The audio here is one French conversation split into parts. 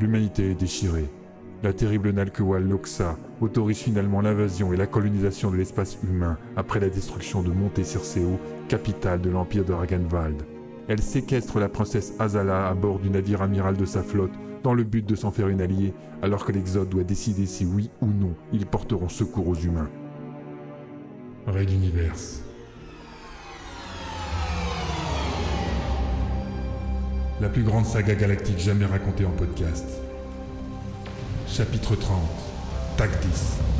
l'humanité est déchirée. La terrible Nalkewal Loxa autorise finalement l'invasion et la colonisation de l'espace humain après la destruction de Monte Circeo, capitale de l'empire de Ragenwald. Elle séquestre la princesse Azala à bord du navire amiral de sa flotte dans le but de s'en faire une alliée, alors que l'Exode doit décider si oui ou non ils porteront secours aux humains. D'univers. la plus grande saga galactique jamais racontée en podcast. Chapitre 30, TAC 10.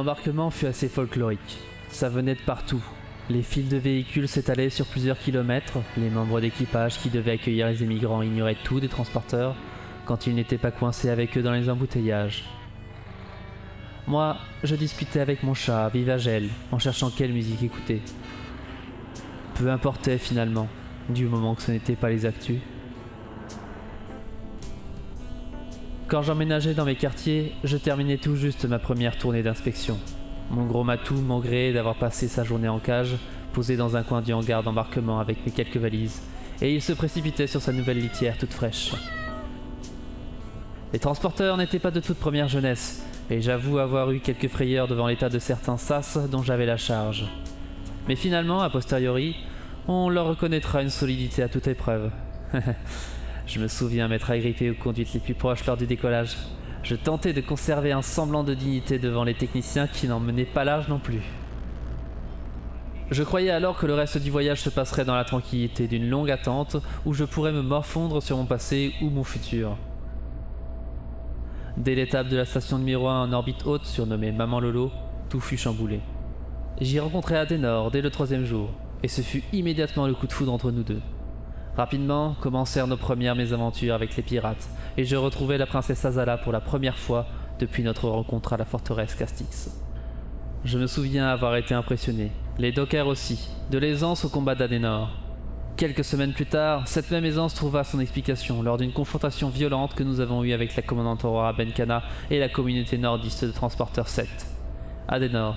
L'embarquement fut assez folklorique. Ça venait de partout. Les files de véhicules s'étalaient sur plusieurs kilomètres. Les membres d'équipage qui devaient accueillir les émigrants ignoraient tout des transporteurs quand ils n'étaient pas coincés avec eux dans les embouteillages. Moi, je disputais avec mon chat, Vivagel, en cherchant quelle musique écouter. Peu importait finalement, du moment que ce n'était pas les actus. Quand j'emménageais dans mes quartiers, je terminais tout juste ma première tournée d'inspection. Mon gros matou m'engréait d'avoir passé sa journée en cage, posé dans un coin du hangar d'embarquement avec mes quelques valises, et il se précipitait sur sa nouvelle litière toute fraîche. Les transporteurs n'étaient pas de toute première jeunesse, et j'avoue avoir eu quelques frayeurs devant l'état de certains sas dont j'avais la charge. Mais finalement, a posteriori, on leur reconnaîtra une solidité à toute épreuve. Je me souviens m'être agrippé aux conduites les plus proches lors du décollage. Je tentais de conserver un semblant de dignité devant les techniciens qui n'en menaient pas l'âge non plus. Je croyais alors que le reste du voyage se passerait dans la tranquillité d'une longue attente où je pourrais me morfondre sur mon passé ou mon futur. Dès l'étape de la station numéro 1 en orbite haute surnommée Maman Lolo, tout fut chamboulé. J'y rencontrai Adenor dès le troisième jour, et ce fut immédiatement le coup de foudre entre nous deux. Rapidement commencèrent nos premières mésaventures avec les pirates, et je retrouvai la princesse Azala pour la première fois depuis notre rencontre à la forteresse Castix. Je me souviens avoir été impressionné, les dockers aussi, de l'aisance au combat d'Adenor. Quelques semaines plus tard, cette même aisance trouva son explication lors d'une confrontation violente que nous avons eue avec la commandante Aurora Benkana et la communauté nordiste de transporteurs 7. Adenor,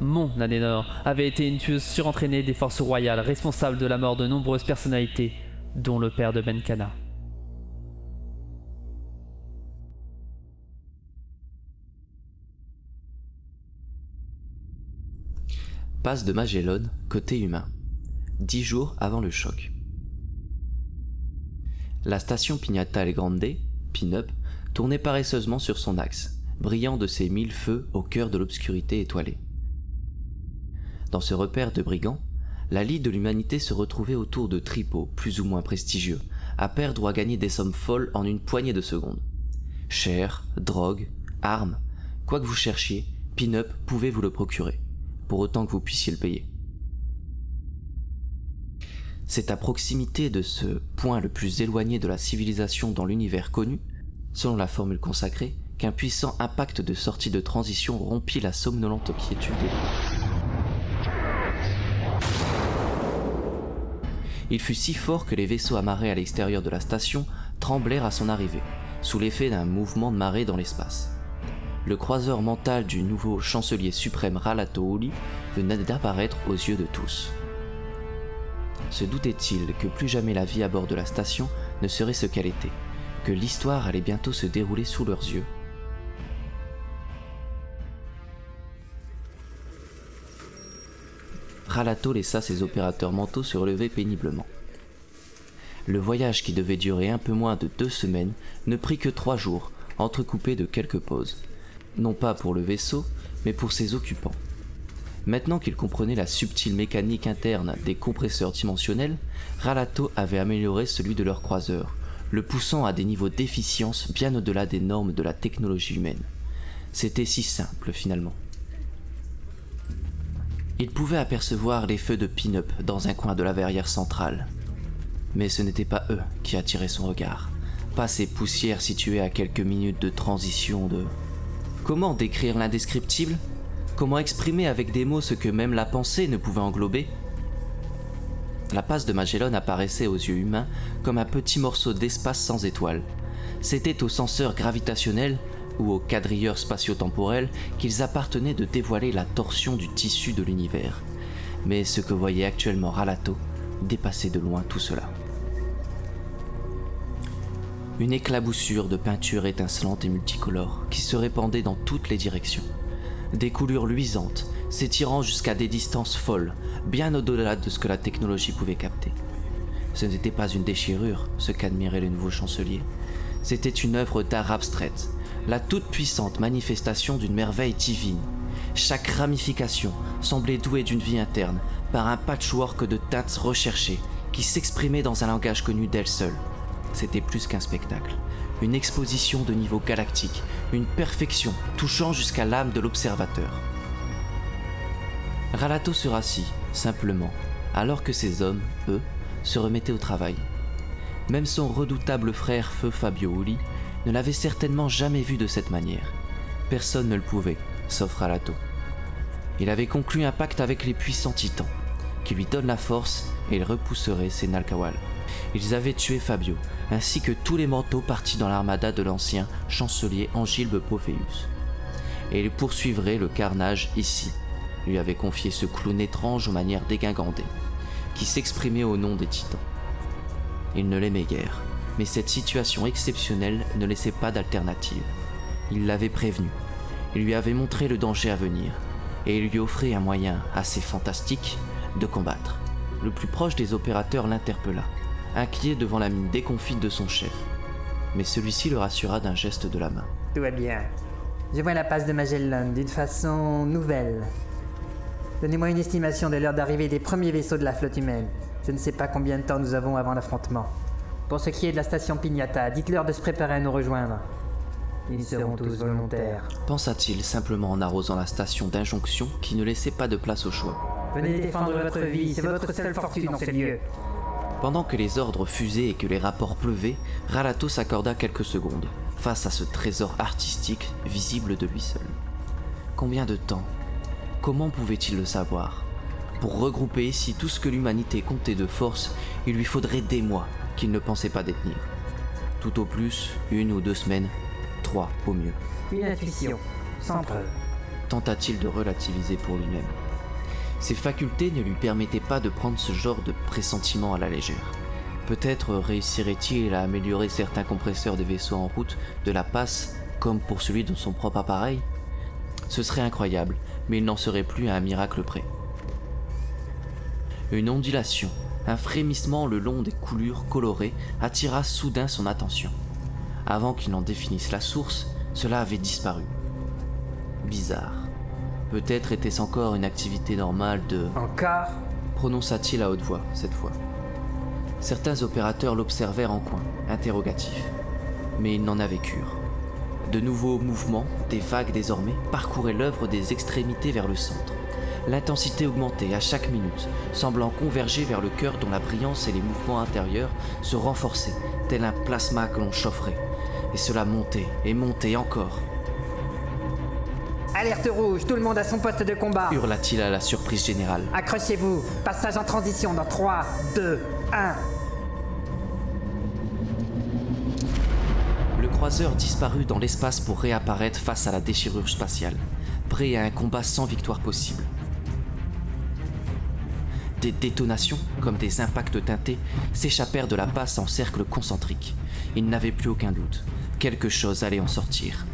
mon Adenor, avait été une tueuse surentraînée des forces royales responsable de la mort de nombreuses personnalités, dont le père de Benkana. Passe de Magellan, côté humain. Dix jours avant le choc. La station Pignata El Grande, Pin-Up, tournait paresseusement sur son axe, brillant de ses mille feux au cœur de l'obscurité étoilée. Dans ce repère de brigands, la Ligue de l'humanité se retrouvait autour de tripots plus ou moins prestigieux, à perdre ou à gagner des sommes folles en une poignée de secondes. Chair, drogue, armes, quoi que vous cherchiez, Pin-Up pouvait vous le procurer, pour autant que vous puissiez le payer. C'est à proximité de ce point le plus éloigné de la civilisation dans l'univers connu, selon la formule consacrée, qu'un puissant impact de sortie de transition rompit la somnolente quiétude. Il fut si fort que les vaisseaux amarrés à l'extérieur de la station tremblèrent à son arrivée, sous l'effet d'un mouvement de marée dans l'espace. Le croiseur mental du nouveau chancelier suprême Ralato Uli venait d'apparaître aux yeux de tous. Se doutait-il que plus jamais la vie à bord de la station ne serait ce qu'elle était, que l'histoire allait bientôt se dérouler sous leurs yeux? Ralato laissa ses opérateurs mentaux se relever péniblement. Le voyage qui devait durer un peu moins de deux semaines ne prit que trois jours, entrecoupés de quelques pauses. Non pas pour le vaisseau, mais pour ses occupants. Maintenant qu'il comprenait la subtile mécanique interne des compresseurs dimensionnels, Ralato avait amélioré celui de leur croiseur, le poussant à des niveaux d'efficience bien au-delà des normes de la technologie humaine. C'était si simple finalement. Il pouvait apercevoir les feux de pin-up dans un coin de la verrière centrale. Mais ce n'était pas eux qui attiraient son regard, pas ces poussières situées à quelques minutes de transition de... Comment décrire l'indescriptible? Comment exprimer avec des mots ce que même la pensée ne pouvait englober? La passe de Magellan apparaissait aux yeux humains comme un petit morceau d'espace sans étoiles. C'était aux senseurs gravitationnels ou aux quadrilleurs spatio-temporels qu'ils appartenaient de dévoiler la torsion du tissu de l'univers. Mais ce que voyait actuellement Ralato dépassait de loin tout cela. Une éclaboussure de peinture étincelante et multicolore qui se répandait dans toutes les directions. Des coulures luisantes, s'étirant jusqu'à des distances folles, bien au-delà de ce que la technologie pouvait capter. Ce n'était pas une déchirure, ce qu'admirait le nouveau chancelier. C'était une œuvre d'art abstraite, la toute-puissante manifestation d'une merveille divine. Chaque ramification semblait douée d'une vie interne, par un patchwork de teintes recherchées, qui s'exprimait dans un langage connu d'elle seule. C'était plus qu'un spectacle, une exposition de niveau galactique, une perfection touchant jusqu'à l'âme de l'observateur. Ralato se rassit, simplement, alors que ses hommes, eux, se remettaient au travail. Même son redoutable frère Feu Fabio Uli ne l'avait certainement jamais vu de cette manière. Personne ne le pouvait, sauf Ralato. Il avait conclu un pacte avec les puissants titans, qui lui donnent la force et il repousserait ses Nalkawal. Ils avaient tué Fabio, ainsi que tous les manteaux partis dans l'armada de l'ancien chancelier Angilbe Pophéus. Et ils poursuivraient le carnage ici, lui avait confié ce clown étrange aux manières dégingandées, qui s'exprimait au nom des titans. Il ne l'aimait guère, mais cette situation exceptionnelle ne laissait pas d'alternative. Il l'avait prévenu, il lui avait montré le danger à venir, et il lui offrait un moyen assez fantastique de combattre. Le plus proche des opérateurs l'interpella, inquiet devant la mine déconfite de son chef. Mais celui-ci le rassura d'un geste de la main. Tout va bien. Je vois la passe de Magellan d'une façon nouvelle. Donnez-moi une estimation de l'heure d'arrivée des premiers vaisseaux de la flotte humaine. Je ne sais pas combien de temps nous avons avant l'affrontement. Pour ce qui est de la station Pignata, dites-leur de se préparer à nous rejoindre. Ils seront tous volontaires. Pensa-t-il simplement en arrosant la station d'injonction qui ne laissait pas de place au choix. Venez défendre votre vie, c'est votre seule fortune dans ces lieux. Pendant que les ordres fusaient et que les rapports pleuvaient, Ralato s'accorda quelques secondes, face à ce trésor artistique visible de lui seul. Combien de temps? Comment pouvait-il le savoir? Pour regrouper ici tout ce que l'humanité comptait de force, il lui faudrait des mois qu'il ne pensait pas détenir. Tout au plus, une ou deux semaines, trois au mieux. Une intuition, sans preuve. Tenta-t-il de relativiser pour lui-même. Ses facultés ne lui permettaient pas de prendre ce genre de pressentiment à la légère. Peut-être réussirait-il à améliorer certains compresseurs des vaisseaux en route de la passe comme pour celui de son propre appareil Ce serait incroyable, mais il n'en serait plus à un miracle près. Une ondulation, un frémissement le long des coulures colorées attira soudain son attention. Avant qu'il n'en définisse la source, cela avait disparu. Bizarre. Peut-être était-ce encore une activité normale de... Encore prononça-t-il à haute voix, cette fois. Certains opérateurs l'observèrent en coin, interrogatifs. Mais ils n'en avaient cure. De nouveaux mouvements, des vagues désormais, parcouraient l'œuvre des extrémités vers le centre. L'intensité augmentait à chaque minute, semblant converger vers le cœur dont la brillance et les mouvements intérieurs se renforçaient, tel un plasma que l'on chaufferait. Et cela montait et montait encore. Alerte rouge, tout le monde à son poste de combat. Hurla-t-il à la surprise générale. Accrochez-vous, passage en transition dans 3, 2, 1. Le croiseur disparut dans l'espace pour réapparaître face à la déchirure spatiale, prêt à un combat sans victoire possible. Des détonations, comme des impacts teintés, s'échappèrent de la passe en cercle concentrique. Il n'avait plus aucun doute. Quelque chose allait en sortir.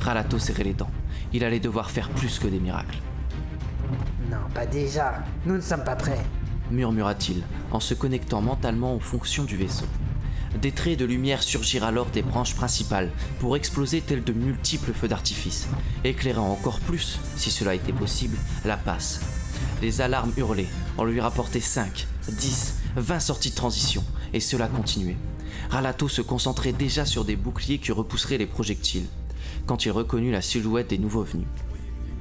Ralato serrait les dents. Il allait devoir faire plus que des miracles. Non, pas déjà. Nous ne sommes pas prêts. murmura-t-il, en se connectant mentalement aux fonctions du vaisseau. Des traits de lumière surgirent alors des branches principales pour exploser tels de multiples feux d'artifice, éclairant encore plus, si cela était possible, la passe. Les alarmes hurlaient, on lui rapportait 5, 10, 20 sorties de transition, et cela continuait. Ralato se concentrait déjà sur des boucliers qui repousseraient les projectiles, quand il reconnut la silhouette des nouveaux venus.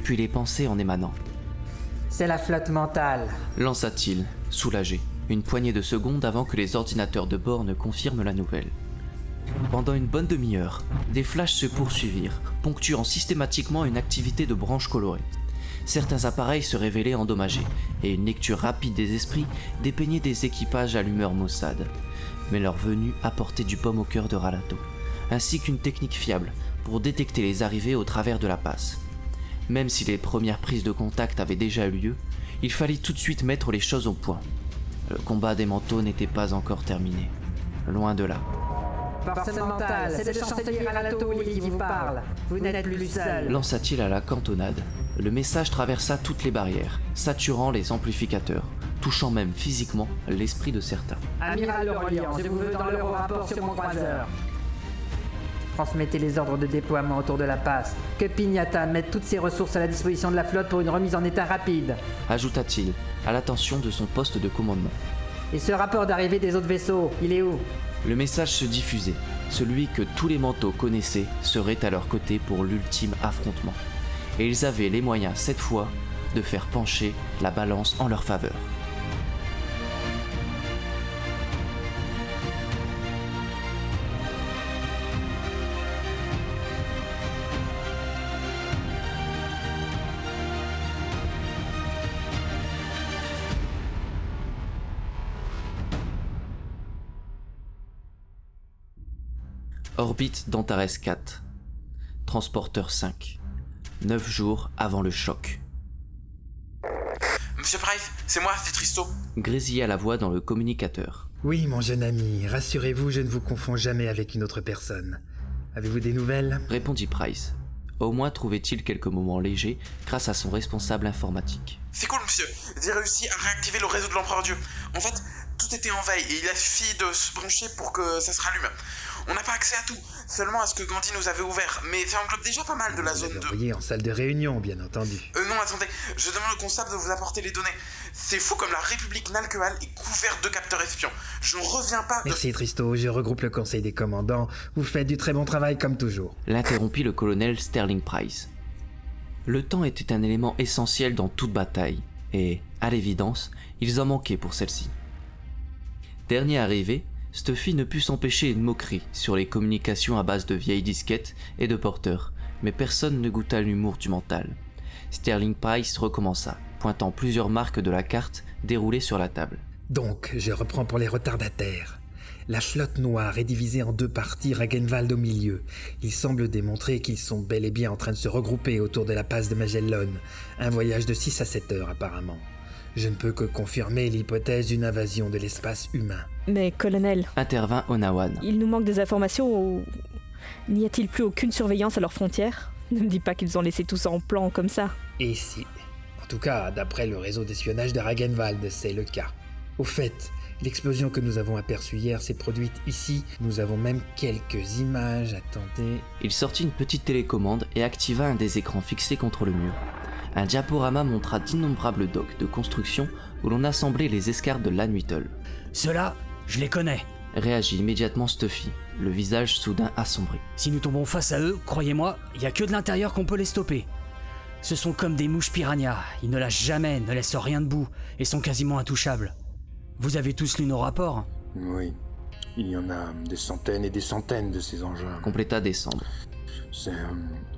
Puis les pensées en émanant. C'est la flotte mentale. lança-t-il, soulagé, une poignée de secondes avant que les ordinateurs de bord ne confirment la nouvelle. Pendant une bonne demi-heure, des flashs se poursuivirent, ponctuant systématiquement une activité de branches colorées. Certains appareils se révélaient endommagés, et une lecture rapide des esprits dépeignait des équipages à l'humeur maussade. Mais leur venue apportait du pomme au cœur de Ralato, ainsi qu'une technique fiable pour détecter les arrivées au travers de la passe. Même si les premières prises de contact avaient déjà eu lieu, il fallait tout de suite mettre les choses au point. Le combat des manteaux n'était pas encore terminé. Loin de là. Force mentale, c'est le chancelier Ralato qui vous parle. Vous n'êtes plus seul. Lança-t-il à la cantonade. Le message traversa toutes les barrières, saturant les amplificateurs, touchant même physiquement l'esprit de certains. Amiral Orléans, je vous veux dans le rapport sur mon croiseur. Transmettez les ordres de déploiement autour de la passe. Que Pignata mette toutes ses ressources à la disposition de la flotte pour une remise en état rapide. Ajouta-t-il, à l'attention de son poste de commandement. Et ce rapport d'arrivée des autres vaisseaux, il est où? Le message se diffusait. Celui que tous les manteaux connaissaient serait à leur côté pour l'ultime affrontement. Et ils avaient les moyens, cette fois, de faire pencher la balance en leur faveur. Orbite d'Antares 4. Transporteur 5. 9 jours avant le choc. Monsieur Price, c'est moi, c'est Tristo. Grésilla la voix dans le communicateur. Oui, mon jeune ami, rassurez-vous, je ne vous confonds jamais avec une autre personne. Avez-vous des nouvelles? Répondit Price. Au moins trouvait-il quelques moments légers grâce à son responsable informatique. C'est cool, monsieur. J'ai réussi à réactiver le réseau de l'Empereur Dieu. En fait, tout était en veille et il a suffi de se brancher pour que ça se rallume. On n'a pas accès à tout, seulement à ce que Gandhi nous avait ouvert, mais ça englobe déjà pas mal de la Vous zone l'avez 2. envoyé en salle de réunion, bien entendu. Euh, non, attendez, je demande au constable de vous apporter les données. C'est fou comme la République Nalkehal est couverte de capteurs espions. Je ne reviens pas de... Merci Tristo, je regroupe le conseil des commandants. Vous faites du très bon travail comme toujours. L'interrompit le colonel Sterling Price. Le temps était un élément essentiel dans toute bataille, et, à l'évidence, ils en manquaient pour celle-ci. Dernier arrivé, Stuffy ne put s'empêcher une moquerie sur les communications à base de vieilles disquettes et de porteurs, mais personne ne goûta l'humour du mental. Sterling Price recommença, pointant plusieurs marques de la carte déroulées sur la table. Donc, je reprends pour les retardataires. La flotte noire est divisée en deux parties, Ragenwald au milieu. Il semble démontrer qu'ils sont bel et bien en train de se regrouper autour de la passe de Magellan. Un voyage de 6 à 7 heures apparemment. Je ne peux que confirmer l'hypothèse d'une invasion de l'espace humain. Mais colonel, Intervint Onawan. il nous manque des informations ou... N'y a-t-il plus aucune surveillance à leurs frontières? Ne me dis pas qu'ils ont laissé tout ça en plan comme ça. Et si? En tout cas, d'après le réseau d'espionnage de Ragenwald, c'est le cas. Au fait, l'explosion que nous avons aperçue hier s'est produite ici. Nous avons même quelques images. Attendez. Il sortit une petite télécommande et activa un des écrans fixés contre le mur. Un diaporama montra d'innombrables docks de construction où l'on assemblait les escarres de Lanwittle. Ceux-là, je les connais. Réagit immédiatement Stuffy, le visage soudain assombri. Si nous tombons face à eux, croyez-moi, il y a que de l'intérieur qu'on peut les stopper. Ce sont comme des mouches piranhas, ils ne lâchent jamais, ne laissent rien debout, et sont quasiment intouchables. Vous avez tous lu nos rapports Oui. Il y en a des centaines et des centaines de ces engins. Compléta Décembre. C'est... euh,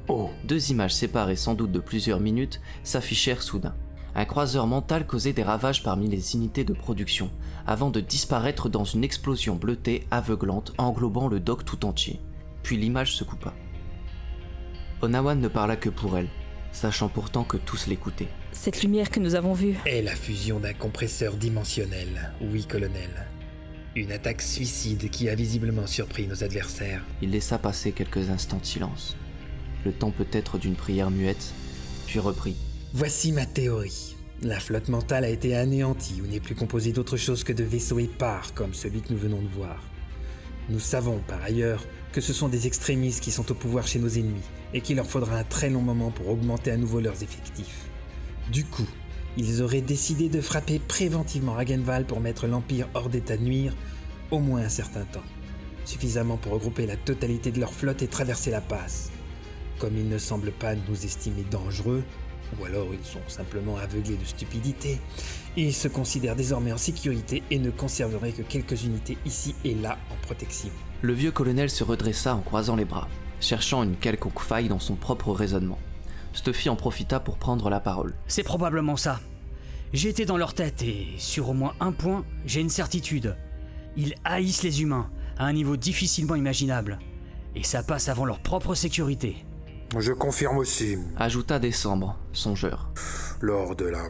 Oh Deux images séparées sans doute de plusieurs minutes s'affichèrent soudain. Un croiseur mental causait des ravages parmi les unités de production, avant de disparaître dans une explosion bleutée aveuglante englobant le dock tout entier. Puis l'image se coupa. Onawan ne parla que pour elle, sachant pourtant que tous l'écoutaient. Cette lumière que nous avons vue, est la fusion d'un compresseur dimensionnel. Oui, colonel. Une attaque suicide qui a visiblement surpris nos adversaires. Il laissa passer quelques instants de silence. Le temps peut-être d'une prière muette, puis reprit. Voici ma théorie. La flotte mentale a été anéantie ou n'est plus composée d'autre chose que de vaisseaux épars comme celui que nous venons de voir. Nous savons par ailleurs que ce sont des extrémistes qui sont au pouvoir chez nos ennemis et qu'il leur faudra un très long moment pour augmenter à nouveau leurs effectifs. Du coup, ils auraient décidé de frapper préventivement Ragenval pour mettre l'Empire hors d'état de nuire au moins un certain temps. Suffisamment pour regrouper la totalité de leur flotte et traverser la passe. Comme ils ne semblent pas nous estimer dangereux, Ou alors ils sont simplement aveuglés de stupidité. Ils se considèrent désormais en sécurité et ne conserveraient que quelques unités ici et là en protection. Le vieux colonel se redressa en croisant les bras, cherchant une quelconque faille dans son propre raisonnement. Stuffy en profita pour prendre la parole. C'est probablement ça. J'ai été dans leur tête et, sur au moins un point, j'ai une certitude. Ils haïssent les humains, à un niveau difficilement imaginable. Et ça passe avant leur propre sécurité. Je confirme aussi. Ajouta Décembre, songeur. Lors de la,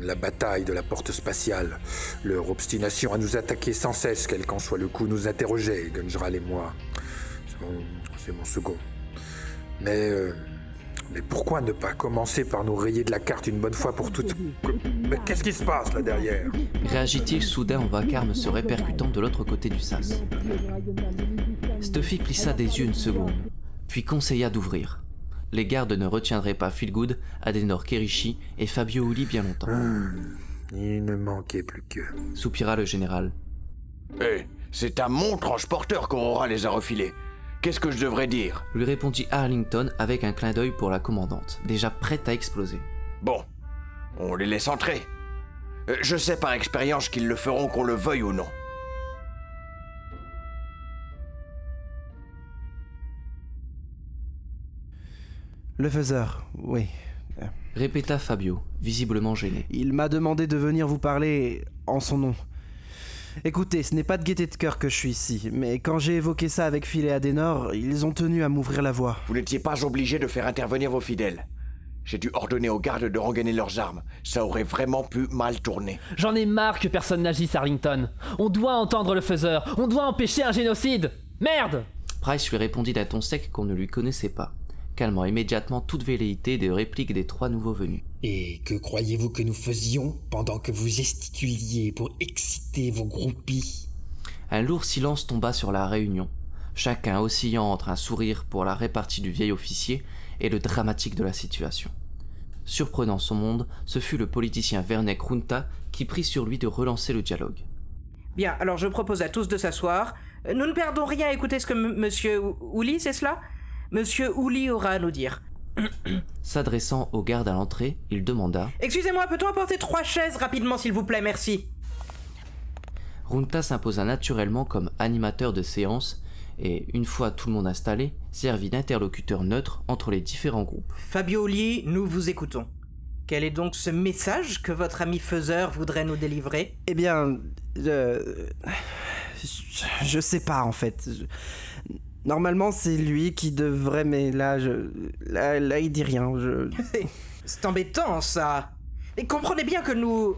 la bataille de la porte spatiale, leur obstination à nous attaquer sans cesse, quel qu'en soit le coup, nous interrogeait, Gunjral et moi. C'est mon, second. Mais, euh, mais pourquoi ne pas commencer par nous rayer de la carte une bonne fois pour toutes? Mais qu'est-ce qui se passe là derrière? Réagit-il soudain en vacarme se répercutant de l'autre côté du sas? Stuffy plissa des yeux une seconde, puis conseilla d'ouvrir. Les gardes ne retiendraient pas Philgood, Adenor Kerishi et Fabio Uli bien longtemps. Hmm, Il ne manquait plus que. Soupira le général. Eh, c'est à mon transporteur qu'Aurora les a refilés. Qu'est-ce que je devrais dire? Lui répondit Arlington avec un clin d'œil pour la commandante, déjà prête à exploser. Bon, on les laisse entrer. Euh, Je sais par expérience qu'ils le feront qu'on le veuille ou non. Le faiseur, oui. Répéta Fabio, visiblement gêné. Il m'a demandé de venir vous parler en son nom. Écoutez, ce n'est pas de gaieté de cœur que je suis ici, mais quand j'ai évoqué ça avec Phil et Adenor, ils ont tenu à m'ouvrir la voie. Vous n'étiez pas obligé de faire intervenir vos fidèles. J'ai dû ordonner aux gardes de rengainer leurs armes. Ça aurait vraiment pu mal tourner. J'en ai marre que personne n'agisse, Arlington. On doit entendre le faiseur. On doit empêcher un génocide. Merde Price lui répondit d'un ton sec qu'on ne lui connaissait pas, calmant immédiatement toute velléité de réplique des trois nouveaux venus. Et que croyez-vous que nous faisions pendant que vous gesticuliez pour exciter vos groupies? Un lourd silence tomba sur la réunion, chacun oscillant entre un sourire pour la répartie du vieil officier et le dramatique de la situation. Surprenant son monde, ce fut le politicien Vernek Runta qui prit sur lui de relancer le dialogue. Bien, alors je propose à tous de s'asseoir. Nous ne perdons rien à écouter ce que M- Monsieur Ou- Ouli, c'est cela? Monsieur Ouli aura à nous dire. S'adressant aux gardes à l'entrée, il demanda Excusez-moi, peut-on apporter trois chaises rapidement, s'il vous plaît, merci. Runta s'imposa naturellement comme animateur de séance et, une fois tout le monde installé, servit d'interlocuteur neutre entre les différents groupes. Fabio Ouli, nous vous écoutons. Quel est donc ce message que votre ami faiseur voudrait nous délivrer? Eh bien, je... je sais pas en fait. Je- Normalement, c'est lui qui devrait, mais là, je... là, là, il dit rien. Je... C'est- C'est embêtant, ça. Et comprenez bien que nous...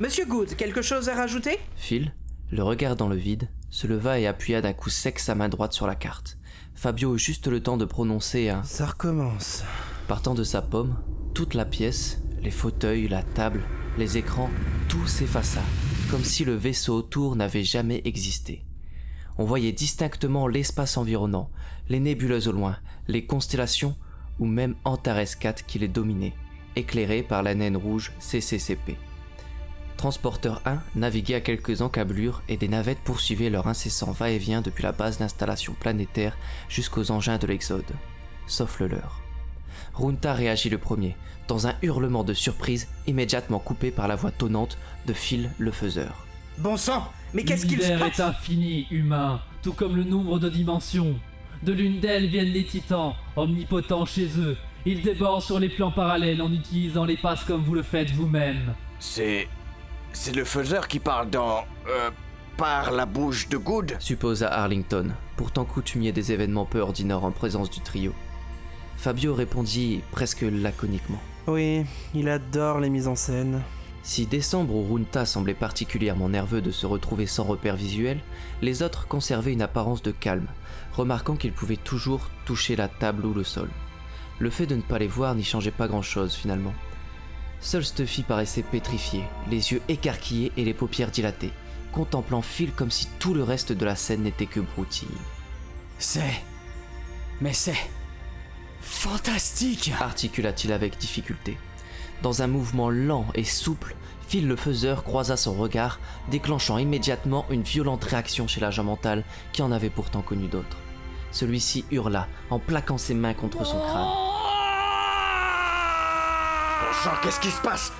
Monsieur Good, quelque chose à rajouter? Phil, le regard dans le vide, se leva et appuya d'un coup sec sa main droite sur la carte. Fabio eut juste le temps de prononcer un Ça recommence. Partant de sa pomme, toute la pièce, les fauteuils, la table, les écrans, tout s'effaça, comme si le vaisseau autour n'avait jamais existé. On voyait distinctement l'espace environnant, les nébuleuses au loin, les constellations, ou même Antares 4 qui les dominait, éclairé par la naine rouge CCCP. Transporteur 1 naviguait à quelques encablures et des navettes poursuivaient leur incessant va-et-vient depuis la base d'installation planétaire jusqu'aux engins de l'Exode, sauf le leur. Runta réagit le premier, dans un hurlement de surprise immédiatement coupé par la voix tonnante de Phil le. Bon sang Mais qu'est-ce qu'il se L'univers passe est infini, humain, tout comme le nombre de dimensions. De l'une d'elles viennent les titans, omnipotents chez eux. Ils débordent sur les plans parallèles en utilisant les passes comme vous le faites vous-même. C'est. C'est le faiseur qui parle dans. Euh, par la bouche de Good supposa Arlington, pourtant coutumier des événements peu ordinaires en présence du trio. Fabio répondit presque laconiquement. Oui, il adore les mises en scène. Si Décembre ou Runta semblaient particulièrement nerveux de se retrouver sans repère visuel, les autres conservaient une apparence de calme, remarquant qu'ils pouvaient toujours toucher la table ou le sol. Le fait de ne pas les voir n'y changeait pas grand-chose finalement. Seul Stuffy paraissait pétrifié, les yeux écarquillés et les paupières dilatées, contemplant Phil comme si tout le reste de la scène n'était que broutille. C'est. Mais c'est. Fantastique articula-t-il avec difficulté. Dans un mouvement lent et souple, Phil le faiseur croisa son regard, déclenchant immédiatement une violente réaction chez l'agent mental qui en avait pourtant connu d'autres. Celui-ci hurla en plaquant ses mains contre son crâne. Bon sang, qu'est-ce qui se passe?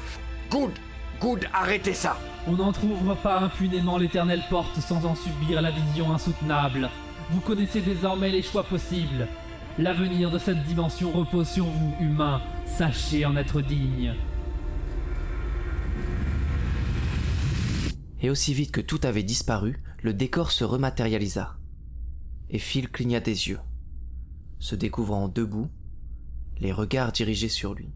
Good Good, arrêtez ça On n'entr'ouvre pas impunément l'éternelle porte sans en subir la vision insoutenable. Vous connaissez désormais les choix possibles. L'avenir de cette dimension repose sur vous, humains. Sachez en être digne. Et aussi vite que tout avait disparu, le décor se rematérialisa. Et Phil cligna des yeux, se découvrant debout, les regards dirigés sur lui.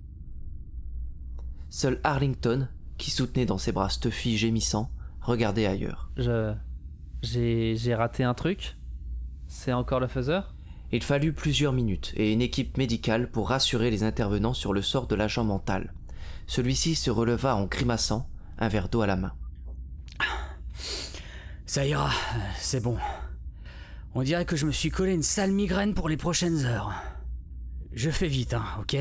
Seul Arlington, qui soutenait dans ses bras Stuffy gémissant, regardait ailleurs. Je. J'ai. J'ai raté un truc C'est encore le faiseur? Il fallut plusieurs minutes et une équipe médicale pour rassurer les intervenants sur le sort de l'agent mental. Celui-ci se releva en grimaçant, un verre d'eau à la main. Ça ira, c'est bon. On dirait que je me suis collé une sale migraine pour les prochaines heures. Je fais vite, hein, ok?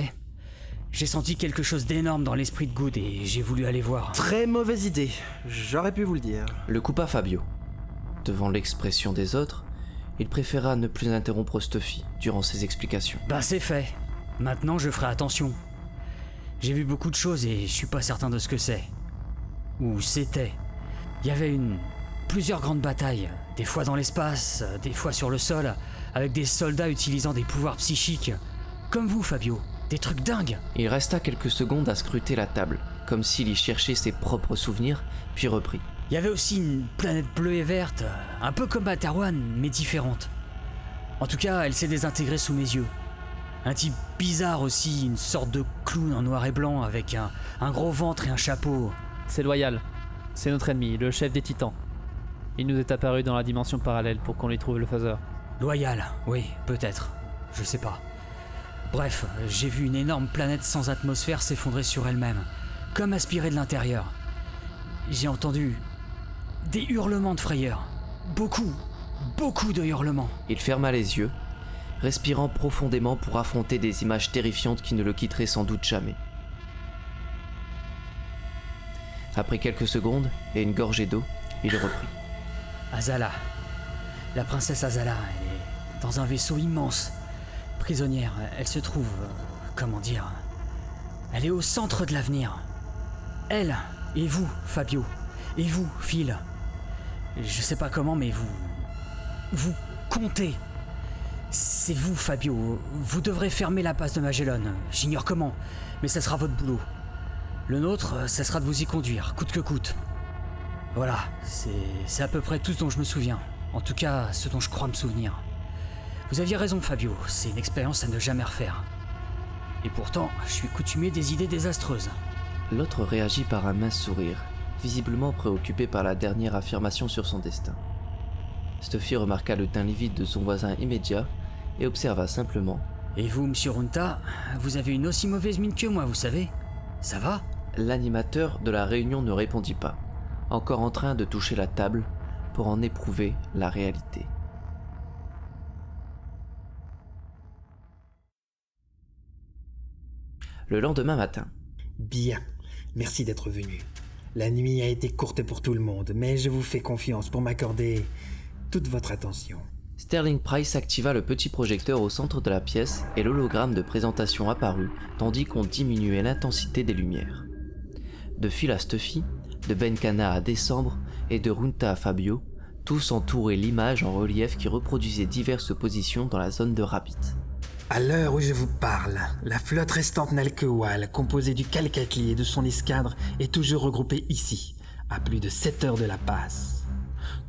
J'ai senti quelque chose d'énorme dans l'esprit de Good et j'ai voulu aller voir. Très mauvaise idée. J'aurais pu vous le dire. Le coupa Fabio. Devant l'expression des autres, il préféra ne plus interrompre Stuffy durant ses explications. Bah c'est fait. Maintenant je ferai attention. J'ai vu beaucoup de choses et je suis pas certain de ce que c'est. Ou c'était. Il y avait une. plusieurs grandes batailles, des fois dans l'espace, des fois sur le sol, avec des soldats utilisant des pouvoirs psychiques. Comme vous, Fabio. Des trucs dingues. Il resta quelques secondes à scruter la table, comme s'il y cherchait ses propres souvenirs, puis reprit. Il y avait aussi une planète bleue et verte, un peu comme Materwan, mais différente. En tout cas, elle s'est désintégrée sous mes yeux. Un type bizarre aussi, une sorte de clown en noir et blanc avec un, un gros ventre et un chapeau. C'est loyal. C'est notre ennemi, le chef des titans. Il nous est apparu dans la dimension parallèle pour qu'on lui trouve le faiseur. Loyal, oui, peut-être. Je sais pas. Bref, j'ai vu une énorme planète sans atmosphère s'effondrer sur elle-même, comme aspirée de l'intérieur. J'ai entendu des hurlements de frayeur. Beaucoup, beaucoup de hurlements. Il ferma les yeux, respirant profondément pour affronter des images terrifiantes qui ne le quitteraient sans doute jamais. Après quelques secondes et une gorgée d'eau, il reprit. Azala. La princesse Azala, elle est dans un vaisseau immense. Prisonnière, elle se trouve. euh, comment dire Elle est au centre de l'avenir. Elle, et vous, Fabio. Et vous, Phil. Je sais pas comment, mais vous. Vous comptez. C'est vous, Fabio. Vous devrez fermer la passe de Magellan. J'ignore comment, mais ça sera votre boulot. Le nôtre, ça sera de vous y conduire, coûte que coûte. Voilà, c'est à peu près tout ce dont je me souviens. En tout cas, ce dont je crois me souvenir. Vous aviez raison, Fabio, c'est une expérience à ne jamais refaire. Et pourtant, je suis coutumier des idées désastreuses. L'autre réagit par un mince sourire, visiblement préoccupé par la dernière affirmation sur son destin. Stuffy remarqua le teint livide de son voisin immédiat et observa simplement. Et vous, monsieur Runta, vous avez une aussi mauvaise mine que moi, vous savez Ça va? L'animateur de la réunion ne répondit pas, encore en train de toucher la table pour en éprouver la réalité. Le lendemain matin, Bien. Merci d'être venu. La nuit a été courte pour tout le monde, mais je vous fais confiance pour m'accorder toute votre attention. Sterling Price activa le petit projecteur au centre de la pièce et l'hologramme de présentation apparut, tandis qu'on diminuait l'intensité des lumières. De Phil à Stuffy, de Benkana à Décembre et de Runta à Fabio, tous entouraient l'image en relief qui reproduisait diverses positions dans la zone de Rabbit. À l'heure où je vous parle, la flotte restante Nalkewal, composée du Calcatli et de son escadre, est toujours regroupée ici, à plus de 7 heures de la passe.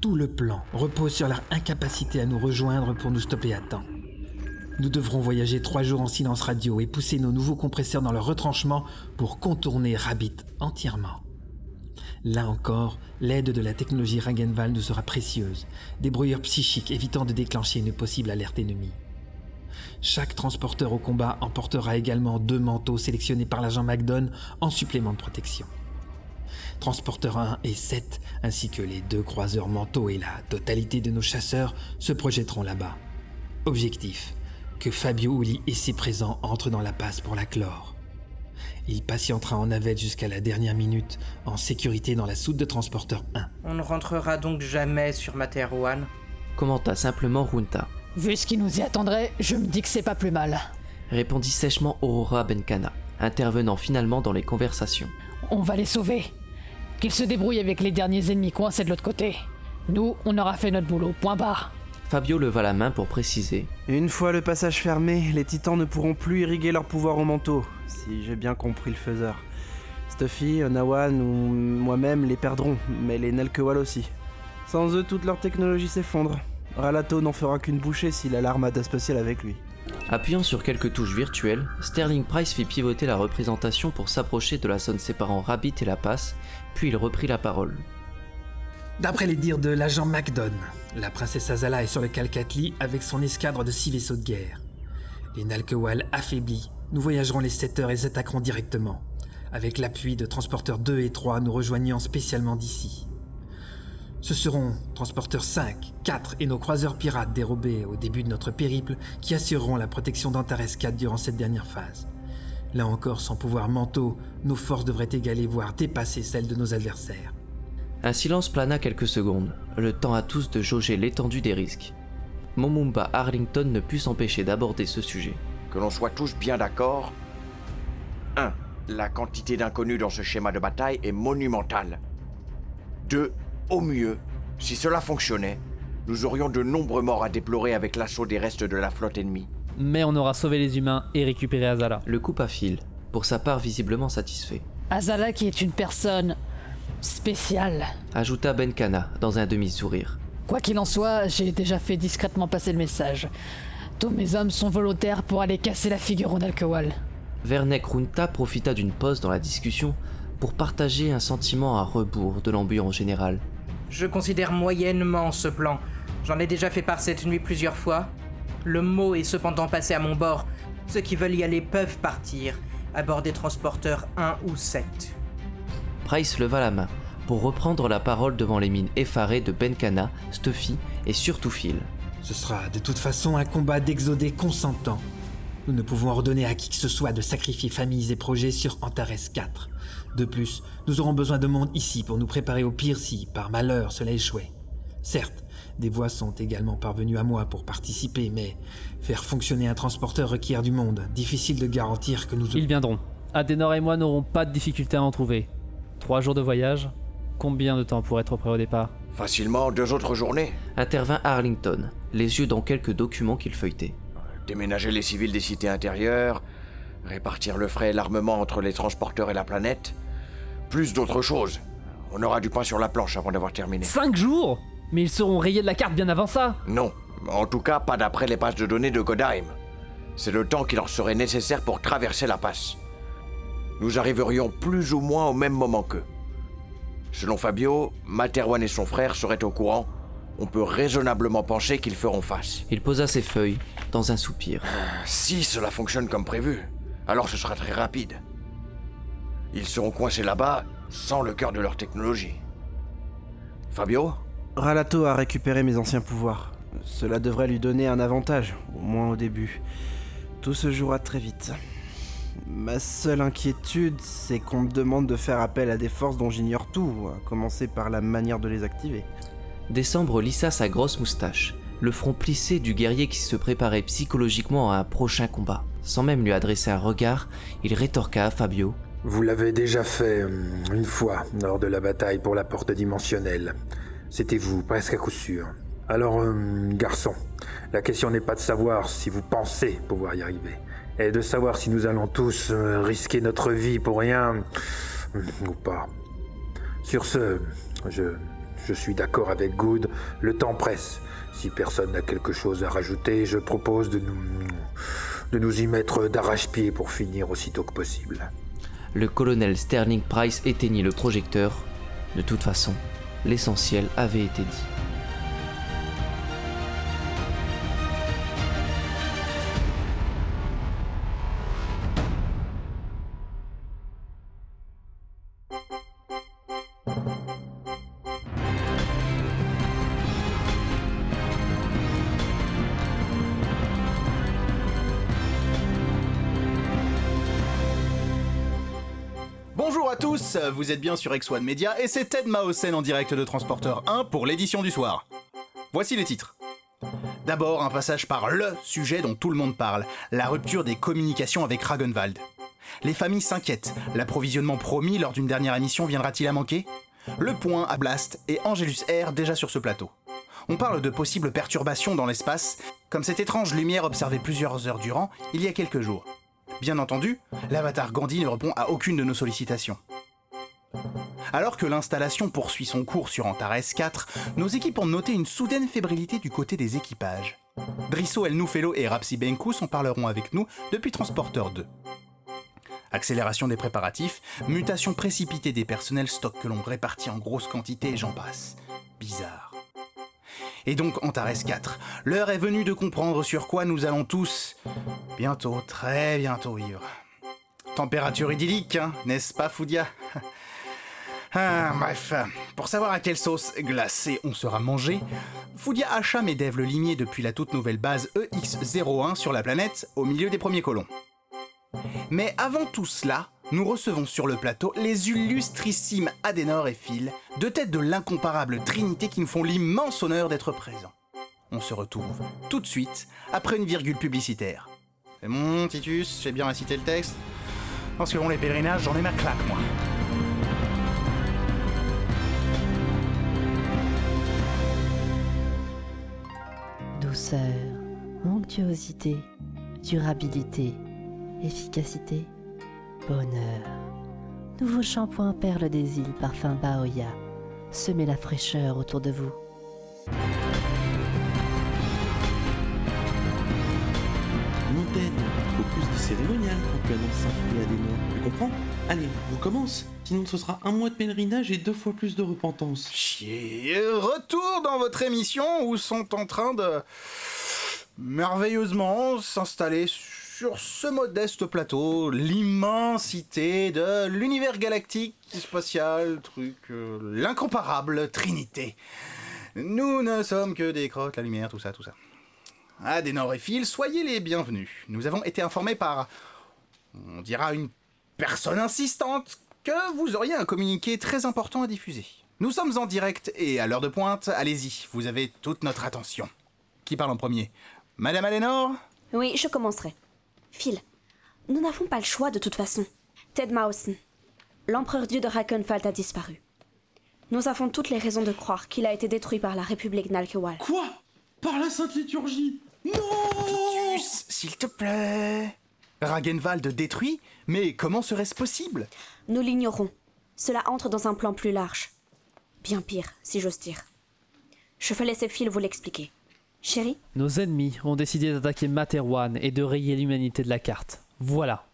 Tout le plan repose sur leur incapacité à nous rejoindre pour nous stopper à temps. Nous devrons voyager trois jours en silence radio et pousser nos nouveaux compresseurs dans leur retranchement pour contourner Rabbit entièrement. Là encore, l'aide de la technologie Ragenwald nous sera précieuse, des brouilleurs psychiques évitant de déclencher une possible alerte ennemie. Chaque transporteur au combat emportera également deux manteaux sélectionnés par l'agent McDonald en supplément de protection. Transporteur 1 et 7, ainsi que les deux croiseurs manteaux et la totalité de nos chasseurs se projetteront là-bas. Objectif que Fabio Uli et ses présents entrent dans la passe pour la clore. Il patientera en navette jusqu'à la dernière minute, en sécurité dans la soute de transporteur 1. On ne rentrera donc jamais sur Materwan. Commenta simplement Runta, Vu ce qui nous y attendrait, je me dis que c'est pas plus mal. répondit sèchement Aurora Benkana, intervenant finalement dans les conversations. On va les sauver. Qu'ils se débrouillent avec les derniers ennemis coincés de l'autre côté. Nous, on aura fait notre boulot, point barre. Fabio leva la main pour préciser. Une fois le passage fermé, les titans ne pourront plus irriguer leur pouvoir au manteau, si j'ai bien compris le faiseur. Stuffy, Onawan ou moi-même les perdront, mais les Nelkewal aussi. Sans eux, toute leur technologie s'effondre. Ralato n'en fera qu'une bouchée s'il a l'armada spatiale avec lui. Appuyant sur quelques touches virtuelles, Sterling Price fit pivoter la représentation pour s'approcher de la zone séparant Rabbit et la passe, puis il reprit la parole. D'après les dires de l'agent MacDon, la princesse Azala est sur le Calcatli avec son escadre de six vaisseaux de guerre. Les Nalkewal affaiblis, nous voyagerons les 7 heures et les attaquerons directement, avec l'appui de transporteurs 2 et 3 nous rejoignant spécialement d'ici. Ce seront transporteurs 5, 4 et nos croiseurs pirates dérobés au début de notre périple qui assureront la protection d'Antares 4 durant cette dernière phase. Là encore, sans pouvoir mentaux, nos forces devraient égaler voire dépasser celles de nos adversaires. Un silence plana quelques secondes, le temps à tous de jauger l'étendue des risques. Momumba Arlington ne put s'empêcher d'aborder ce sujet. Que l'on soit tous bien d'accord. 1. La quantité d'inconnus dans ce schéma de bataille est monumentale. 2. Au mieux, si cela fonctionnait, nous aurions de nombreux morts à déplorer avec l'assaut des restes de la flotte ennemie. Mais on aura sauvé les humains et récupéré Azala. Le coupe à fil, pour sa part visiblement satisfait. Azala qui est une personne spéciale. Ajouta Benkana dans un demi-sourire. Quoi qu'il en soit, j'ai déjà fait discrètement passer le message. Tous mes hommes sont volontaires pour aller casser la figure au Nalkewal. Vernek Runta profita d'une pause dans la discussion pour partager un sentiment à rebours de l'ambiance générale. Je considère moyennement ce plan. J'en ai déjà fait part cette nuit plusieurs fois. Le mot est cependant passé à mon bord. Ceux qui veulent y aller peuvent partir, à bord des transporteurs 1 ou 7. Price leva la main pour reprendre la parole devant les mines effarées de Benkana, Stuffy et surtout Phil. Ce sera de toute façon un combat d'exodés consentants. Nous ne pouvons ordonner à qui que ce soit de sacrifier familles et projets sur Antares 4. De plus, nous aurons besoin de monde ici pour nous préparer au pire si, par malheur, cela échouait. Certes, des voix sont également parvenues à moi pour participer, mais faire fonctionner un transporteur requiert du monde. Difficile de garantir que nous... Ils viendront. Adenor et moi n'aurons pas de difficulté à en trouver. Trois jours de voyage Combien de temps pour être prêt au départ? Facilement deux autres journées. Intervint Arlington, les yeux dans quelques documents qu'il feuilletait. Déménager les civils des cités intérieures, répartir le frais et l'armement entre les transporteurs et la planète, plus d'autres choses. On aura du pain sur la planche avant d'avoir terminé. Cinq jours Mais ils seront rayés de la carte bien avant ça Non, en tout cas pas d'après les passes de données de Godheim. C'est le temps qui leur serait nécessaire pour traverser la passe. Nous arriverions plus ou moins au même moment qu'eux. Selon Fabio, Materwan et son frère seraient au courant. On peut raisonnablement penser qu'ils feront face. Il posa ses feuilles dans un soupir. Si cela fonctionne comme prévu, alors ce sera très rapide. Ils seront coincés là-bas sans le cœur de leur technologie. Fabio Ralato a récupéré mes anciens pouvoirs. Cela devrait lui donner un avantage, au moins au début. Tout se jouera très vite. Ma seule inquiétude, c'est qu'on me demande de faire appel à des forces dont j'ignore tout, à commencer par la manière de les activer. Décembre lissa sa grosse moustache, le front plissé du guerrier qui se préparait psychologiquement à un prochain combat. Sans même lui adresser un regard, il rétorqua à Fabio. Vous l'avez déjà fait hum, une fois lors de la bataille pour la porte dimensionnelle. C'était vous, presque à coup sûr. Alors, hum, garçon, la question n'est pas de savoir si vous pensez pouvoir y arriver, et de savoir si nous allons tous euh, risquer notre vie pour rien ou pas. Sur ce, je, je suis d'accord avec Good, le temps presse. Si personne n'a quelque chose à rajouter, je propose de nous, y mettre d'arrache-pied pour finir aussitôt que possible. Le colonel Sterling Price éteignit le projecteur. De toute façon, l'essentiel avait été dit. Vous êtes bien sur X1 Media et c'est Ted Maosen en direct de Transporteur 1 pour l'édition du soir. Voici les titres. D'abord, un passage par LE sujet dont tout le monde parle, la rupture des communications avec Ragenwald. Les familles s'inquiètent. L'approvisionnement promis lors d'une dernière émission viendra-t-il à manquer? Le point à Blast et Angelus R déjà sur ce plateau. On parle de possibles perturbations dans l'espace, comme cette étrange lumière observée plusieurs heures durant il y a quelques jours. Bien entendu, l'avatar Gandhi ne répond à aucune de nos sollicitations. Alors que l'installation poursuit son cours sur Antares 4, nos équipes ont noté une soudaine fébrilité du côté des équipages. Drisso El Noufelo et Rapsi Benkus en parleront avec nous depuis Transporteur 2. Accélération des préparatifs, mutation précipitée des personnels, stock que l'on répartit en grosse quantité et j'en passe. Bizarre. Et donc Antares 4, l'heure est venue de comprendre sur quoi nous allons tous, bientôt, très bientôt vivre. Température idyllique, hein, n'est-ce pas Foudia? Ah, bref, pour savoir à quelle sauce glacée on sera mangé, Foudia Hacham et Dev le limier depuis la toute nouvelle base EX01 sur la planète, au milieu des premiers colons. Mais avant tout cela, nous recevons sur le plateau les illustrissimes Adenor et Phil, deux têtes de l'incomparable Trinité qui nous font l'immense honneur d'être présents. On se retrouve tout de suite après une virgule publicitaire. C'est bon, Titus, j'ai bien récité le texte? Parce que bon, les pèlerinages, j'en ai ma claque, moi. Onctuosité, durabilité, efficacité, bonheur. Nouveau shampoing perle des îles parfum Baoya. Semez la fraîcheur autour de vous. Cérémonial quand tu annonces Symphonie à des morts. Tu comprends? Allez, on commence. Sinon ce sera un mois de pèlerinage et deux fois plus de repentance. Chier. Retour dans votre émission où sont en train de merveilleusement s'installer sur ce modeste plateau l'immensité de l'univers galactique spatial, truc, euh, l'incomparable Trinité. Nous ne sommes que des crottes, la lumière, tout ça, tout ça. Ah, des et Phil, soyez les bienvenus. Nous avons été informés par, on dira, une personne insistante que vous auriez un communiqué très important à diffuser. Nous sommes en direct et à l'heure de pointe, allez-y, vous avez toute notre attention. Qui parle en premier? Madame Alénor? Oui, je commencerai. Phil, nous n'avons pas le choix de toute façon. Ted Mausen, l'empereur dieu de Rakenfalt a disparu. Nous avons toutes les raisons de croire qu'il a été détruit par la République Nalkewal. Quoi? Par la Sainte Liturgie? Non Titus, s'il te plaît Ragenwald détruit Mais comment serait-ce possible? Nous l'ignorons. Cela entre dans un plan plus large. Bien pire, si j'ose dire. Je vais laisser Phil vous l'expliquer. Chérie? Nos ennemis ont décidé d'attaquer Materwan et de rayer l'humanité de la carte. Voilà.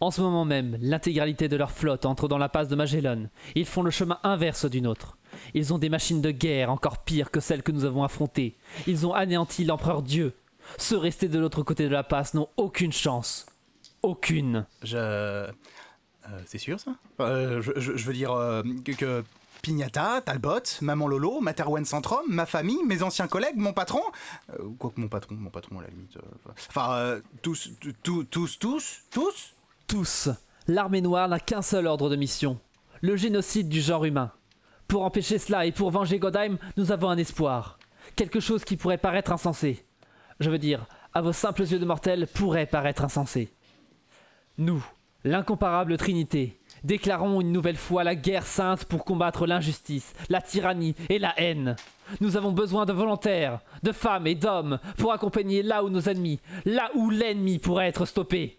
En ce moment même, l'intégralité de leur flotte entre dans la passe de Magellan. Ils font le chemin inverse du nôtre. Ils ont des machines de guerre encore pires que celles que nous avons affrontées. Ils ont anéanti l'empereur Dieu. Ceux restés de l'autre côté de la passe n'ont aucune chance. Aucune. Je. euh, c'est sûr ça? Euh, je, je- je veux dire euh, que, que Pignata, Talbot, Maman Lolo, Materwan Centrum, ma famille, mes anciens collègues, mon patron. Quoique mon patron, mon patron à la limite. Enfin, tous, tous, tous, tous, tous? Tous. L'armée noire n'a qu'un seul ordre de mission. Le génocide du genre humain. Pour empêcher cela et pour venger Godheim, nous avons un espoir. Quelque chose qui pourrait paraître insensé. Je veux dire, à vos simples yeux de mortels, pourrait paraître insensé. Nous, l'incomparable Trinité, déclarons une nouvelle fois la guerre sainte pour combattre l'injustice, la tyrannie et la haine. Nous avons besoin de volontaires, de femmes et d'hommes pour accompagner là où nos ennemis, là où l'ennemi pourrait être stoppé.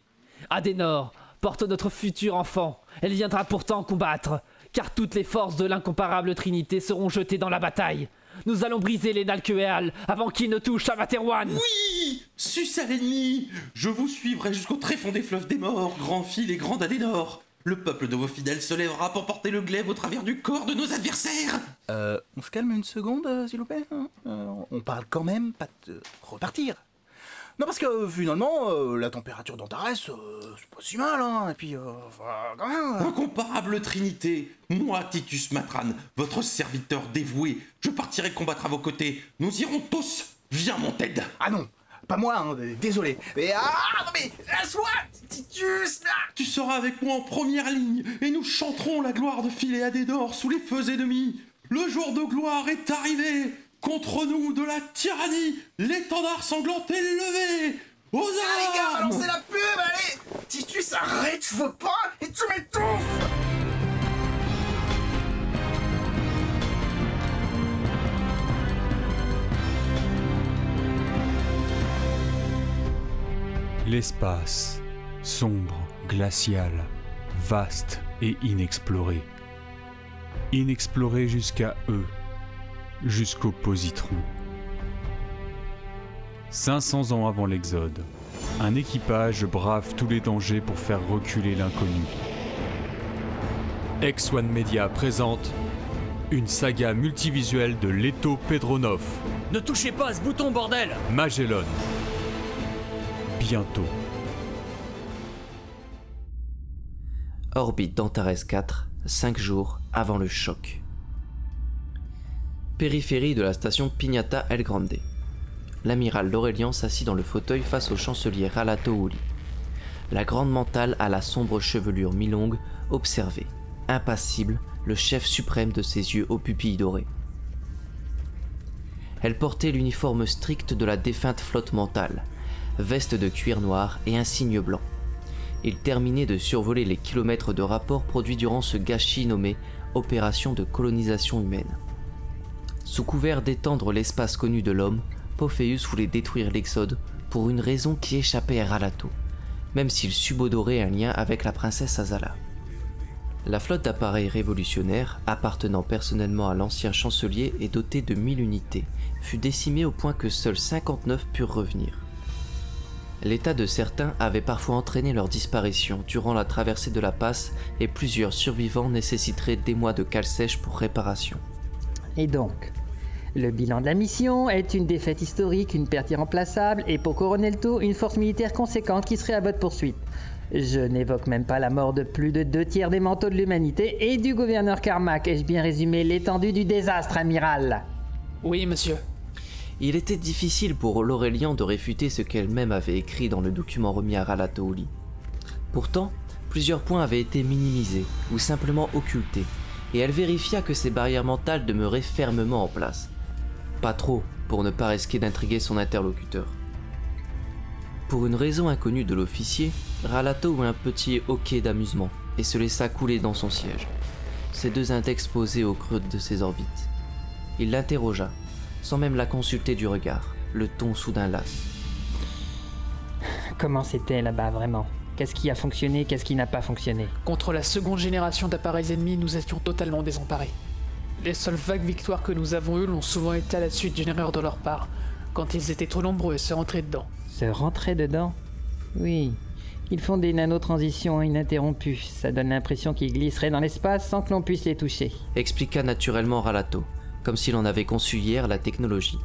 Adenor porte notre futur enfant. Elle viendra pourtant combattre, car toutes les forces de l'incomparable Trinité seront jetées dans la bataille. Nous allons briser les Nalkeal avant qu'ils ne touchent à Materwan. Oui Suce à l'ennemi Je vous suivrai jusqu'au tréfond des fleuves des morts, grand fil et grand Adenor. Le peuple de vos fidèles se lèvera pour porter le glaive au travers du corps de nos adversaires. Euh, on se calme une seconde, euh, s'il vous plaît hein Euh, On parle quand même pas de repartir. Non, parce que euh, finalement, euh, la température d'Antares, euh, c'est pas si mal, hein. Et puis, euh, enfin, quand même. Incomparable Trinité, moi Titus Matran, votre serviteur dévoué, je partirai combattre à vos côtés. Nous irons tous. Viens mon Ted. Ah non, pas moi, hein, désolé. Mais ah, non mais laisse-moi, Titus. ah. Tu seras avec moi en première ligne et nous chanterons la gloire de Phil et Adédor sous les feux ennemis. Le jour de gloire est arrivé. Contre nous de la tyrannie, l'étendard sanglant est levé. Aux Ah, les gars, armes lancez la pub, allez Titus, arrête, je veux pas Et tu m'étouffes L'espace, sombre, glacial, vaste et inexploré. Inexploré jusqu'à eux, jusqu'aux positrons. 500 ans avant l'Exode, un équipage brave tous les dangers pour faire reculer l'inconnu. X1 Media présente une saga multivisuelle de Leto Pedronov, Ne touchez pas à ce bouton, bordel Magellan. Bientôt. Orbite d'Antares 4, 5 jours avant le choc. Périphérie de la station Pignata El Grande. L'amiral Laurelian s'assit dans le fauteuil face au chancelier Ralato Uli. La grande mentale à la sombre chevelure mi-longue observait, impassible, le chef suprême de ses yeux aux pupilles dorées. Elle portait l'uniforme strict de la défunte flotte mentale, veste de cuir noir et un signe blanc. Il terminait de survoler les kilomètres de rapports produits durant ce gâchis nommé opération de colonisation humaine. Sous couvert d'étendre l'espace connu de l'homme, Pophéus voulait détruire l'Exode pour une raison qui échappait à Ralato, même s'il subodorait un lien avec la princesse Azala. La flotte d'appareils révolutionnaires, appartenant personnellement à l'ancien chancelier et dotée de 1000 unités, fut décimée au point que seuls 59 purent revenir. L'état de certains avait parfois entraîné leur disparition durant la traversée de la passe et plusieurs survivants nécessiteraient des mois de cale sèche pour réparation. Et donc Le bilan de la mission est une défaite historique, une perte irremplaçable, et pour couronner le tout, une force militaire conséquente qui serait à votre poursuite. Je n'évoque même pas la mort de plus de deux tiers des manteaux de l'humanité et du gouverneur Carmack. Ai-je bien résumé l'étendue du désastre, amiral? Oui, monsieur. Il était difficile pour l'Aurélien de réfuter ce qu'elle-même avait écrit dans le document remis à Ralatouli. Pourtant, plusieurs points avaient été minimisés ou simplement occultés, et elle vérifia que ces barrières mentales demeuraient fermement en place. Pas trop, pour ne pas risquer d'intriguer son interlocuteur. Pour une raison inconnue de l'officier, Ralato eut un petit hoquet d'amusement et se laissa couler dans son siège, ses deux index posés au creux de ses orbites. Il l'interrogea, sans même la consulter du regard, le ton soudain las. Comment c'était là-bas vraiment? Qu'est-ce qui a fonctionné Qu'est-ce qui n'a pas fonctionné? Contre la seconde génération d'appareils ennemis, nous étions totalement désemparés. Les seules vagues victoires que nous avons eues l'ont souvent été à la suite d'une erreur de leur part, quand ils étaient trop nombreux et se rentraient dedans. Se rentrer dedans? Oui. Ils font des nanotransitions ininterrompues. Ça donne l'impression qu'ils glisseraient dans l'espace sans que l'on puisse les toucher. Expliqua naturellement Ralato, comme s'il en avait conçu hier la technologie.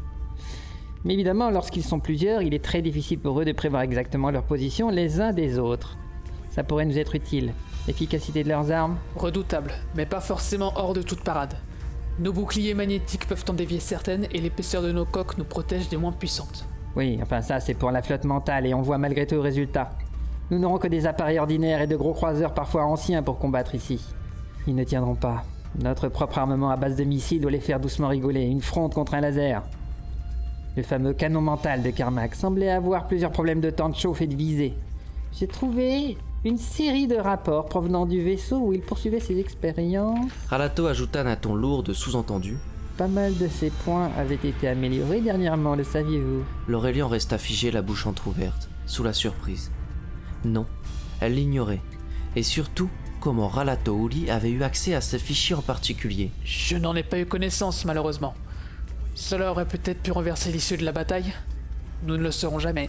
Mais évidemment, lorsqu'ils sont plusieurs, il est très difficile pour eux de prévoir exactement leur position les uns des autres. Ça pourrait nous être utile. L'efficacité de leurs armes? Redoutable, mais pas forcément hors de toute parade. Nos boucliers magnétiques peuvent en dévier certaines et l'épaisseur de nos coques nous protège des moins puissantes. Oui, enfin ça c'est pour la flotte mentale et on voit malgré tout le résultat. Nous n'aurons que des appareils ordinaires et de gros croiseurs parfois anciens pour combattre ici. Ils ne tiendront pas. Notre propre armement à base de missiles doit les faire doucement rigoler. Une fronde contre un laser. Le fameux canon mental de Carmack semblait avoir plusieurs problèmes de temps de chauffe et de visée. J'ai trouvé une série de rapports provenant du vaisseau où il poursuivait ses expériences. Ralato ajouta d'un ton lourd de sous-entendu. Pas mal de ces points avaient été améliorés dernièrement, le saviez-vous? L'Aurélien resta figé la bouche entr'ouverte, sous la surprise. Non, elle l'ignorait. Et surtout, comment Ralato Uli avait eu accès à ce fichier en particulier? Je n'en ai pas eu connaissance, malheureusement. Cela aurait peut-être pu renverser l'issue de la bataille. Nous ne le saurons jamais.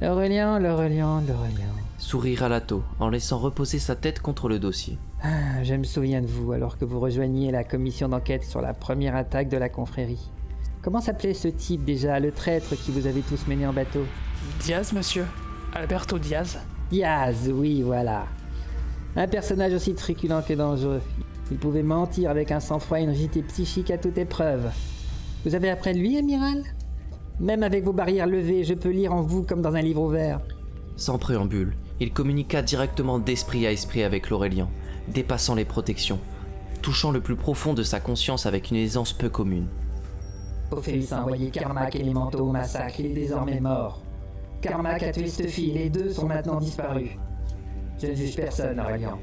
L'Aurélien, l'Aurélien, l'Aurélien. Sourit Ralato en laissant reposer sa tête contre le dossier. Ah, je me souviens de vous alors que vous rejoigniez la commission d'enquête sur la première attaque de la confrérie. Comment s'appelait ce type déjà, le traître qui vous avait tous mené en bateau? Diaz, monsieur Alberto Diaz Diaz, oui, voilà. Un personnage aussi truculent que dangereux. Il pouvait mentir avec un sang-froid et une rigidité psychique à toute épreuve. Vous avez après lui, amiral? Même avec vos barrières levées, je peux lire en vous comme dans un livre ouvert. Sans préambule, il communiqua directement d'esprit à esprit avec l'Aurélien, dépassant les protections, touchant le plus profond de sa conscience avec une aisance peu commune. Ophélis a envoyé Carmack et les manteaux au massacre, il est désormais mort. Carmack a tué Stuffy, les deux sont maintenant disparus. Je ne juge personne, Aurélien.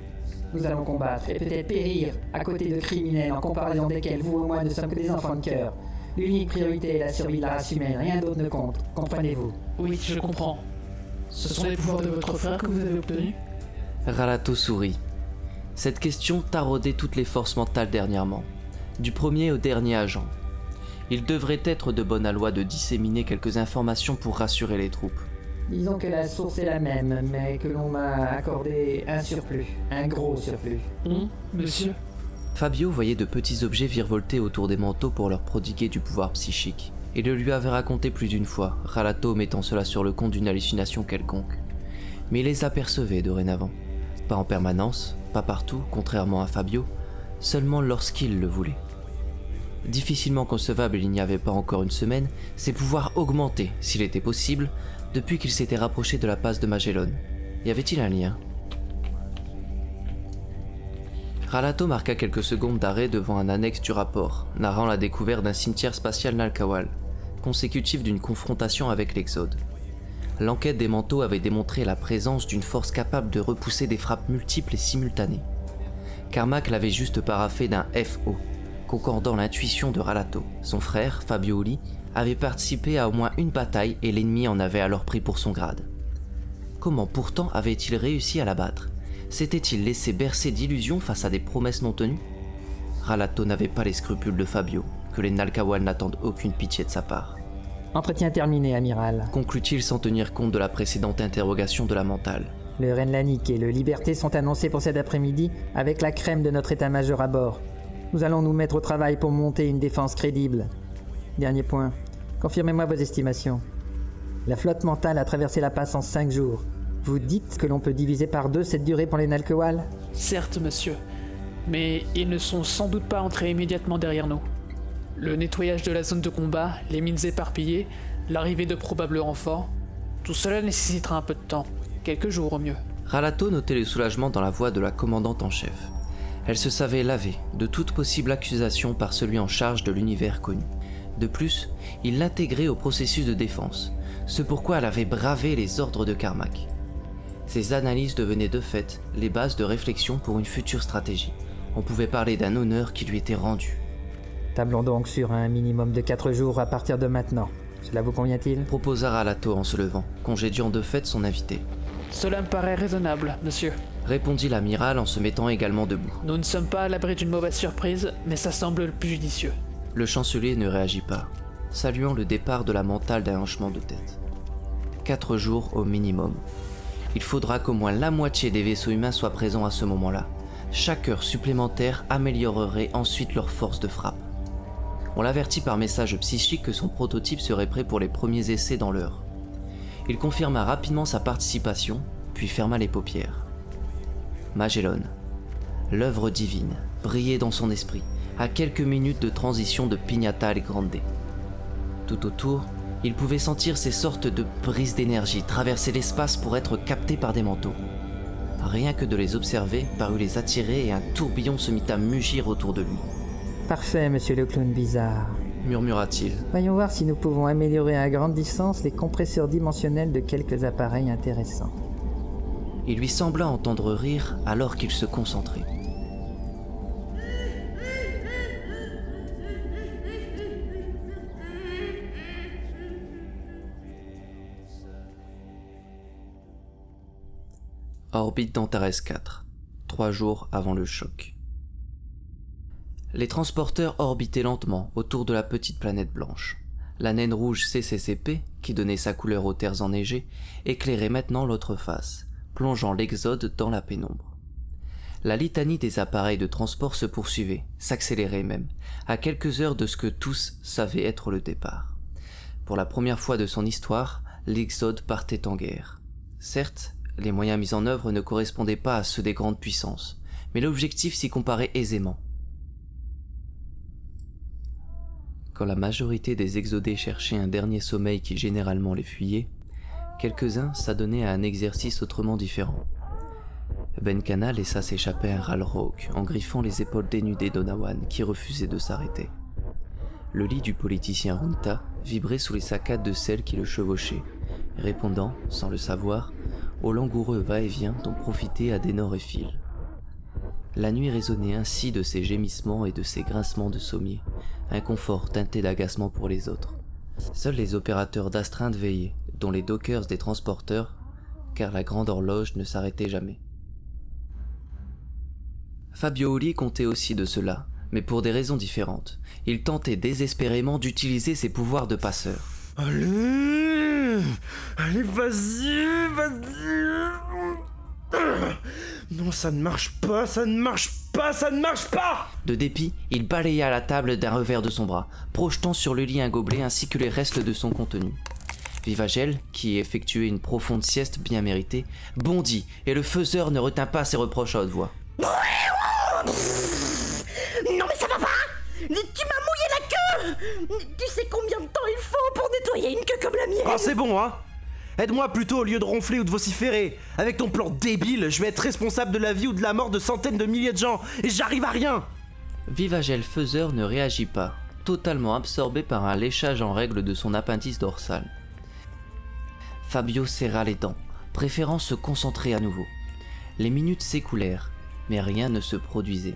Nous allons combattre et peut-être périr à côté de criminels en comparaison desquels vous ou moi ne sommes que des enfants de cœur. L'unique priorité est la survie de la race humaine, rien d'autre ne compte. Comprenez-vous? Oui, je comprends. Ce sont les pouvoirs de votre frère que vous avez obtenus Ralato sourit. Cette question taraudait toutes les forces mentales dernièrement, du premier au dernier agent. Il devrait être de bonne loi de disséminer quelques informations pour rassurer les troupes. Disons que la source est la même, mais que l'on m'a accordé un surplus, un gros surplus. Hum, monsieur Fabio voyait de petits objets virevolter autour des manteaux pour leur prodiguer du pouvoir psychique. Il le lui avait raconté plus d'une fois, Ralato mettant cela sur le compte d'une hallucination quelconque. Mais il les apercevait dorénavant. Pas en permanence, pas partout, contrairement à Fabio, seulement lorsqu'il le voulait. Difficilement concevable il n'y avait pas encore une semaine, ses pouvoirs augmentaient, s'il était possible, depuis qu'il s'était rapproché de la passe de Magellan. Y avait-il un lien? Ralato marqua quelques secondes d'arrêt devant un annexe du rapport, narrant la découverte d'un cimetière spatial Nalkawal, consécutif d'une confrontation avec l'Exode. L'enquête des manteaux avait démontré la présence d'une force capable de repousser des frappes multiples et simultanées. Carmack l'avait juste paraffé d'un FO, concordant l'intuition de Ralato. Son frère, Fabio Oli, avait participé à au moins une bataille et l'ennemi en avait alors pris pour son grade. Comment pourtant avait-il réussi à l'abattre? S'était-il laissé bercer d'illusions face à des promesses non tenues? Ralato n'avait pas les scrupules de Fabio, que les Nalkawal n'attendent aucune pitié de sa part. Entretien terminé, amiral. Conclut-il sans tenir compte de la précédente interrogation de la mentale. Le Renlanik et le Liberté sont annoncés pour cet après-midi avec la crème de notre état-major à bord. Nous allons nous mettre au travail pour monter une défense crédible. Dernier point. Confirmez-moi vos estimations. La flotte mentale a traversé la passe en 5 jours. Vous dites que l'on peut diviser par deux cette durée pour les Nalkewal? Certes, monsieur. Mais ils ne sont sans doute pas entrés immédiatement derrière nous. Le nettoyage de la zone de combat, les mines éparpillées, l'arrivée de probables renforts, tout cela nécessitera un peu de temps, quelques jours au mieux. Ralato notait le soulagement dans la voix de la commandante en chef. Elle se savait lavée de toute possible accusation par celui en charge de l'univers connu. De plus, il l'intégrait au processus de défense, ce pourquoi elle avait bravé les ordres de Carmack. Ces analyses devenaient de fait les bases de réflexion pour une future stratégie. On pouvait parler d'un honneur qui lui était rendu. Tablons donc sur un minimum de 4 jours à partir de maintenant. Cela vous convient-il? Proposa Ralato en se levant, congédiant de fait son invité. Cela me paraît raisonnable, monsieur. Répondit l'amiral en se mettant également debout. Nous ne sommes pas à l'abri d'une mauvaise surprise, mais ça semble le plus judicieux. Le chancelier ne réagit pas, saluant le départ de la mentale d'un hanchement de tête. Quatre jours au minimum. Il faudra qu'au moins la moitié des vaisseaux humains soient présents à ce moment-là. Chaque heure supplémentaire améliorerait ensuite leur force de frappe. On l'avertit par message psychique que son prototype serait prêt pour les premiers essais dans l'heure. Il confirma rapidement sa participation, puis ferma les paupières. Magellan, l'œuvre divine, brillait dans son esprit, à quelques minutes de transition de Pignata et Grande. Tout autour, il pouvait sentir ces sortes de brises d'énergie traverser l'espace pour être captées par des manteaux. Rien que de les observer parut les attirer et un tourbillon se mit à mugir autour de lui. Parfait, monsieur le clown bizarre. Murmura-t-il. Voyons voir si nous pouvons améliorer à grande distance les compresseurs dimensionnels de quelques appareils intéressants. Il lui sembla entendre rire alors qu'il se concentrait. Orbite d'Antares 4, trois jours avant le choc. Les transporteurs orbitaient lentement autour de la petite planète blanche. La naine rouge CCCP, qui donnait sa couleur aux terres enneigées, éclairait maintenant l'autre face, plongeant l'exode dans la pénombre. La litanie des appareils de transport se poursuivait, s'accélérait même, à quelques heures de ce que tous savaient être le départ. Pour la première fois de son histoire, l'Exode partait en guerre. Certes, les moyens mis en œuvre ne correspondaient pas à ceux des grandes puissances, mais l'objectif s'y comparait aisément. Quand la majorité des exodés cherchaient un dernier sommeil qui généralement les fuyait, quelques-uns s'adonnaient à un exercice autrement différent. Benkana laissa s'échapper un râle rauque en griffant les épaules dénudées d'Onawan qui refusait de s'arrêter. Le lit du politicien Runta vibrait sous les saccades de celle qui le chevauchait, répondant, sans le savoir, au langoureux va-et-vient dont profitaient Adenor et Phil. La nuit résonnait ainsi de ses gémissements et de ses grincements de sommier, un confort teinté d'agacement pour les autres. Seuls les opérateurs d'astreinte veillaient, dont les dockers des transporteurs, car la grande horloge ne s'arrêtait jamais. Fabio Uli comptait aussi de cela, mais pour des raisons différentes. Il tentait désespérément d'utiliser ses pouvoirs de passeur. Allez Allez, vas-y, vas-y Non, ça ne marche pas, ça ne marche pas, ça ne marche pas. De dépit, il balaya la table d'un revers de son bras, projetant sur le lit un gobelet ainsi que les restes de son contenu. Vivagel, qui effectuait une profonde sieste bien méritée, bondit, et le faiseur ne retint pas ses reproches à haute voix. Non mais ça va pas. Tu m'as mouillé la queue. Tu sais combien de temps il faut pour nettoyer une queue comme la mienne. Ah, c'est bon, hein Aide-moi plutôt au lieu de ronfler ou de vociférer. Avec ton plan débile, je vais être responsable de la vie ou de la mort de centaines de milliers de gens, et j'arrive à rien Vivagel faiseur ne réagit pas, totalement absorbé par un léchage en règle de son appendice dorsal. Fabio serra les dents, préférant se concentrer à nouveau. Les minutes s'écoulèrent, mais rien ne se produisait.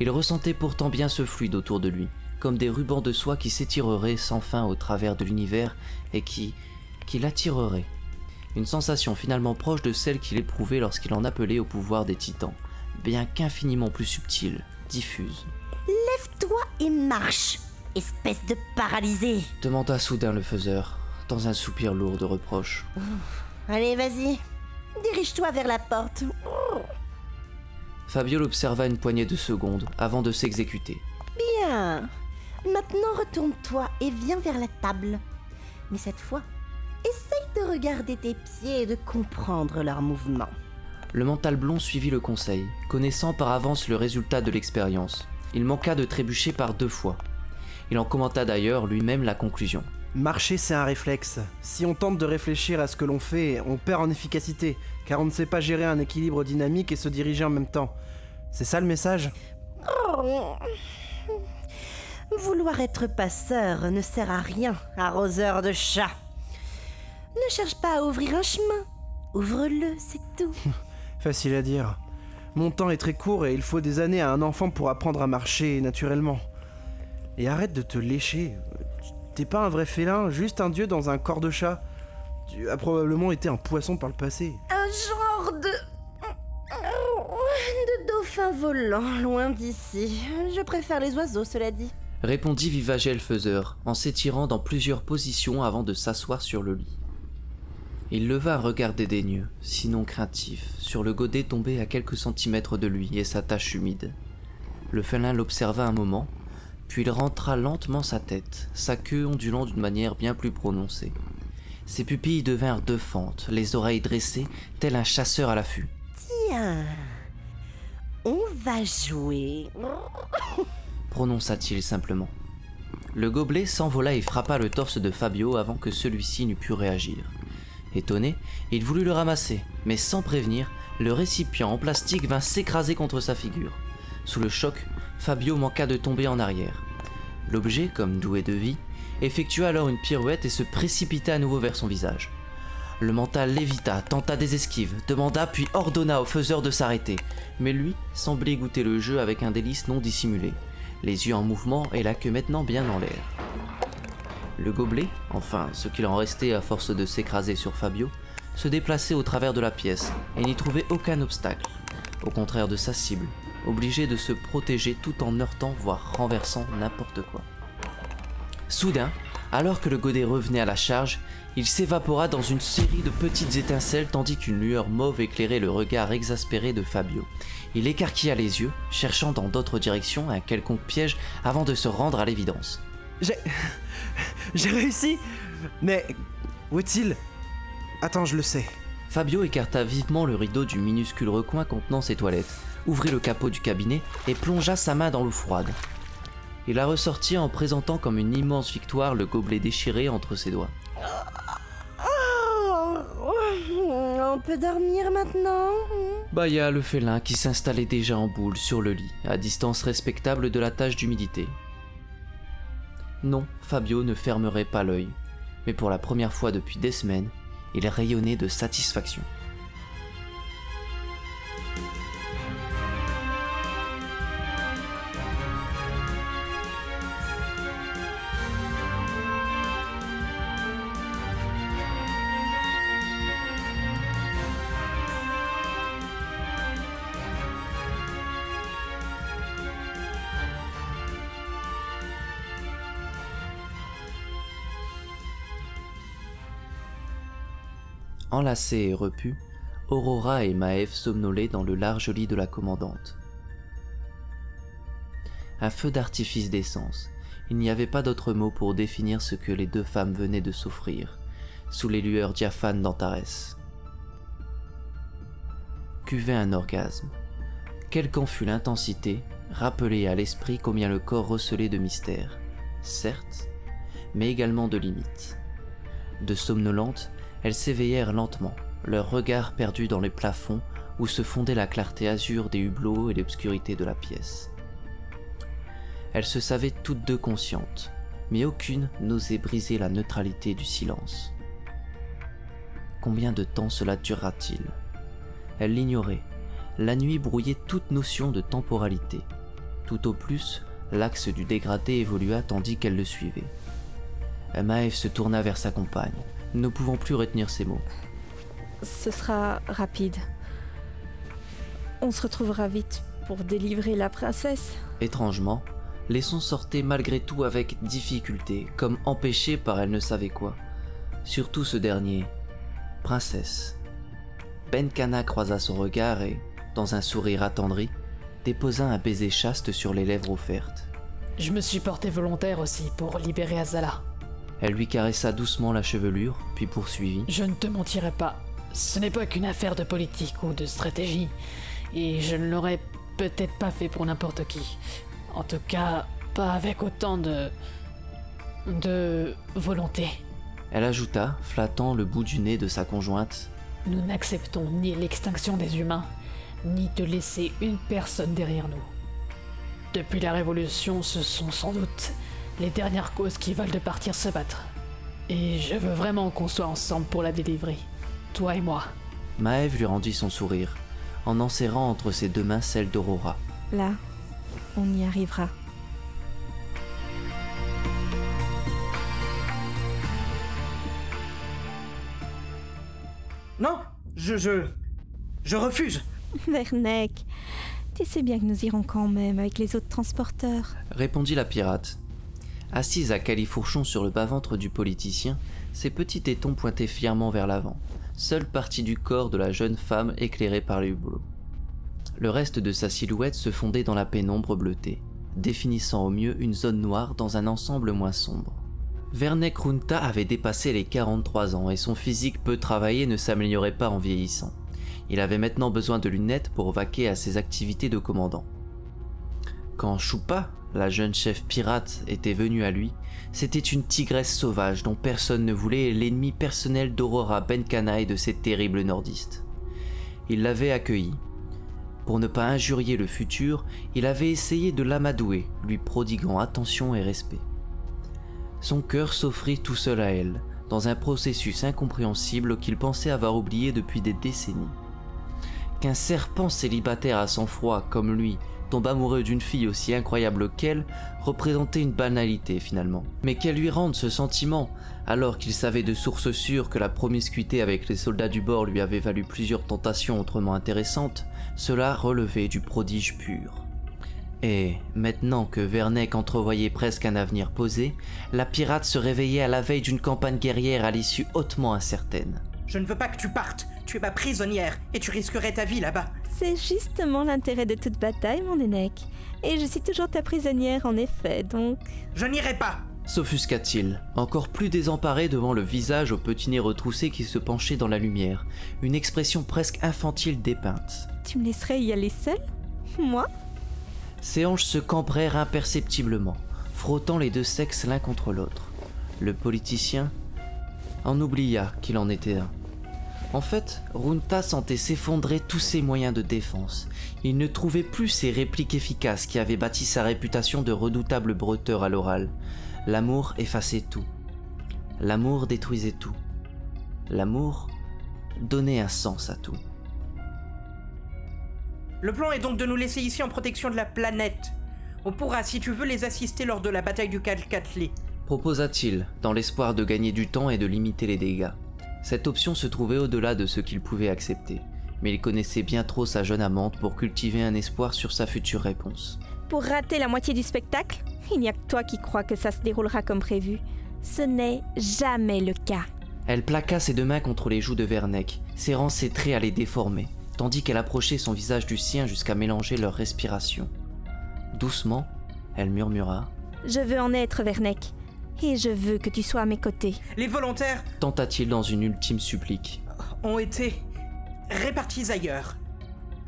Il ressentait pourtant bien ce fluide autour de lui, comme des rubans de soie qui s'étireraient sans fin au travers de l'univers et qui, qui l'attireraient. Une sensation finalement proche de celle qu'il éprouvait lorsqu'il en appelait au pouvoir des titans, bien qu'infiniment plus subtile, diffuse. Lève-toi et marche, espèce de paralysé demanda soudain le faiseur, dans un soupir lourd de reproche. Allez, vas-y, dirige-toi vers la porte. Fabio l'observa une poignée de secondes avant de s'exécuter. Bien. Maintenant retourne-toi et viens vers la table. Mais cette fois, essaye de regarder tes pieds et de comprendre leurs mouvements. Le mental blond suivit le conseil, connaissant par avance le résultat de l'expérience. Il manqua de trébucher par deux fois. Il en commenta d'ailleurs lui-même la conclusion. Marcher, c'est un réflexe. Si on tente de réfléchir à ce que l'on fait, on perd en efficacité, car on ne sait pas gérer un équilibre dynamique et se diriger en même temps. C'est ça le message? Oh. Vouloir être passeur ne sert à rien, arroseur de chat. Ne cherche pas à ouvrir un chemin. Ouvre-le, c'est tout. Facile à dire. Mon temps est très court et il faut des années à un enfant pour apprendre à marcher naturellement. Et arrête de te lécher. T'es pas un vrai félin, juste un dieu dans un corps de chat. Tu as probablement été un poisson par le passé. Un genre de. de dauphin volant, loin d'ici. Je préfère les oiseaux, cela dit. Répondit Vivagel faiseur, en s'étirant dans plusieurs positions avant de s'asseoir sur le lit. Il leva un regard dédaigneux, sinon craintif, sur le godet tombé à quelques centimètres de lui et sa tache humide. Le félin l'observa un moment, puis il rentra lentement sa tête, sa queue ondulant d'une manière bien plus prononcée. Ses pupilles devinrent deux fentes, les oreilles dressées, tel un chasseur à l'affût. Tiens. On va jouer. prononça-t-il simplement. Le gobelet s'envola et frappa le torse de Fabio avant que celui-ci n'eût pu réagir. Étonné, il voulut le ramasser, mais sans prévenir, le récipient en plastique vint s'écraser contre sa figure. Sous le choc, Fabio manqua de tomber en arrière. L'objet, comme doué de vie, effectua alors une pirouette et se précipita à nouveau vers son visage. Le mental lévita, tenta des esquives, demanda puis ordonna au faiseur de s'arrêter, mais lui semblait goûter le jeu avec un délice non dissimulé, les yeux en mouvement et la queue maintenant bien en l'air. Le gobelet, enfin ce qu'il en restait à force de s'écraser sur Fabio, se déplaçait au travers de la pièce et n'y trouvait aucun obstacle, au contraire de sa cible, obligé de se protéger tout en heurtant voire renversant n'importe quoi. Soudain, alors que le godet revenait à la charge, il s'évapora dans une série de petites étincelles tandis qu'une lueur mauve éclairait le regard exaspéré de Fabio. Il écarquilla les yeux, cherchant dans d'autres directions un quelconque piège avant de se rendre à l'évidence. J'ai. J'ai réussi Mais. Où est-il Attends, je le sais. Fabio écarta vivement le rideau du minuscule recoin contenant ses toilettes, ouvrit le capot du cabinet et plongea sa main dans l'eau froide. Il la ressortit en présentant comme une immense victoire le gobelet déchiré entre ses doigts. Oh, on peut dormir maintenant? Baya le félin qui s'installait déjà en boule sur le lit, à distance respectable de la tâche d'humidité. Non, Fabio ne fermerait pas l'œil. mais pour la première fois depuis des semaines, il rayonnait de satisfaction. Enlacés et repus, Aurora et Maëv somnolaient dans le large lit de la commandante. Un feu d'artifice d'essence. Il n'y avait pas d'autre mot pour définir ce que les deux femmes venaient de s'offrir, sous les lueurs diaphanes d'Antares. Cuvait un orgasme. Quelle qu'en fût l'intensité, rappelait à l'esprit combien le corps recelait de mystères, certes, mais également de limites. De somnolentes, elles s'éveillèrent lentement, leurs regards perdus dans les plafonds où se fondait la clarté azur des hublots et l'obscurité de la pièce. Elles se savaient toutes deux conscientes, mais aucune n'osait briser la neutralité du silence. Combien de temps cela durera-t-il? Elle l'ignorait. La nuit brouillait toute notion de temporalité. Tout au plus, l'axe du dégradé évolua tandis qu'elle le suivait. Maëv se tourna vers sa compagne, ne pouvant plus retenir ses mots. Ce sera rapide. On se retrouvera vite pour délivrer la princesse. Étrangement, les sons sortaient malgré tout avec difficulté, comme empêchés par elle ne savait quoi. Surtout ce dernier. Princesse. Benkana croisa son regard et, dans un sourire attendri, déposa un baiser chaste sur les lèvres offertes. Je me suis porté volontaire aussi pour libérer Azala. Elle lui caressa doucement la chevelure, puis poursuivit. Je ne te mentirai pas. Ce n'est pas qu'une affaire de politique ou de stratégie. Et je ne l'aurais peut-être pas fait pour n'importe qui. En tout cas, pas avec autant de. de volonté. Elle ajouta, flattant le bout du nez de sa conjointe. Nous n'acceptons ni l'extinction des humains, ni de laisser une personne derrière nous. Depuis la Révolution, ce sont sans doute les dernières causes qui veulent de partir se battre. Et je veux vraiment qu'on soit ensemble pour la délivrer, toi et moi. Maëv lui rendit son sourire, en enserrant entre ses deux mains celle d'Aurora. Là, on y arrivera. Non, je, je, je refuse. Vernek, tu sais bien que nous irons quand même avec les autres transporteurs. Répondit la pirate. Assise à califourchon sur le bas-ventre du politicien, ses petits tétons pointaient fièrement vers l'avant, seule partie du corps de la jeune femme éclairée par les hublots. Le reste de sa silhouette se fondait dans la pénombre bleutée, définissant au mieux une zone noire dans un ensemble moins sombre. Vernek Runta avait dépassé les 43 ans et son physique peu travaillé ne s'améliorait pas en vieillissant. Il avait maintenant besoin de lunettes pour vaquer à ses activités de commandant. Quand Choupa, la jeune chef pirate, était venue à lui, c'était une tigresse sauvage dont personne ne voulait l'ennemi personnel d'Aurora Benkana et de ces terribles nordistes. Il l'avait accueillie. Pour ne pas injurier le futur, il avait essayé de l'amadouer, lui prodiguant attention et respect. Son cœur s'offrit tout seul à elle, dans un processus incompréhensible qu'il pensait avoir oublié depuis des décennies. Qu'un serpent célibataire à sang-froid comme lui tombe amoureux d'une fille aussi incroyable qu'elle représentait une banalité finalement. Mais qu'elle lui rende ce sentiment, alors qu'il savait de source sûre que la promiscuité avec les soldats du bord lui avait valu plusieurs tentations autrement intéressantes, cela relevait du prodige pur. Et maintenant que Vernek entrevoyait presque un avenir posé, la pirate se réveillait à la veille d'une campagne guerrière à l'issue hautement incertaine. Je ne veux pas que tu partes. Tu es ma prisonnière et tu risquerais ta vie là-bas. C'est justement l'intérêt de toute bataille, mon Nénec. Et je suis toujours ta prisonnière, en effet, donc. Je n'irai pas S'offusqua-t-il, encore plus désemparé devant le visage au petit nez retroussé qui se penchait dans la lumière, une expression presque infantile dépeinte. Tu me laisserais y aller seule? Moi? Ses hanches se cambrèrent imperceptiblement, frottant les deux sexes l'un contre l'autre. Le politicien en oublia qu'il en était un. En fait, Runta sentait s'effondrer tous ses moyens de défense. Il ne trouvait plus ces répliques efficaces qui avaient bâti sa réputation de redoutable breteur à l'oral. L'amour effaçait tout. L'amour détruisait tout. L'amour donnait un sens à tout. Le plan est donc de nous laisser ici en protection de la planète. On pourra, si tu veux, les assister lors de la bataille du Calcatley. proposa-t-il, dans l'espoir de gagner du temps et de limiter les dégâts. Cette option se trouvait au-delà de ce qu'il pouvait accepter, mais il connaissait bien trop sa jeune amante pour cultiver un espoir sur sa future réponse. Pour rater la moitié du spectacle, il n'y a que toi qui crois que ça se déroulera comme prévu. Ce n'est jamais le cas. Elle plaqua ses deux mains contre les joues de Vernec, serrant ses traits à les déformer, tandis qu'elle approchait son visage du sien jusqu'à mélanger leur respiration. Doucement, elle murmura, Je veux en être, Vernec. Et je veux que tu sois à mes côtés. Les volontaires tenta-t-il dans une ultime supplique. ont été répartis ailleurs.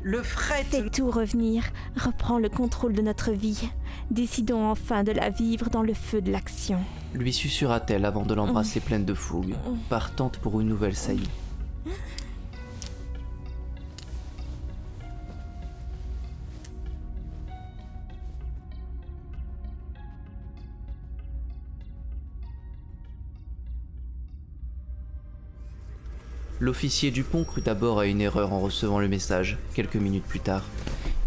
Le fret. Fais tout revenir. Reprends le contrôle de notre vie. Décidons enfin de la vivre dans le feu de l'action. Lui susurra-t-elle avant de l'embrasser pleine de fougue, partante pour une nouvelle saillie. L'officier Dupont crut d'abord à une erreur en recevant le message, quelques minutes plus tard.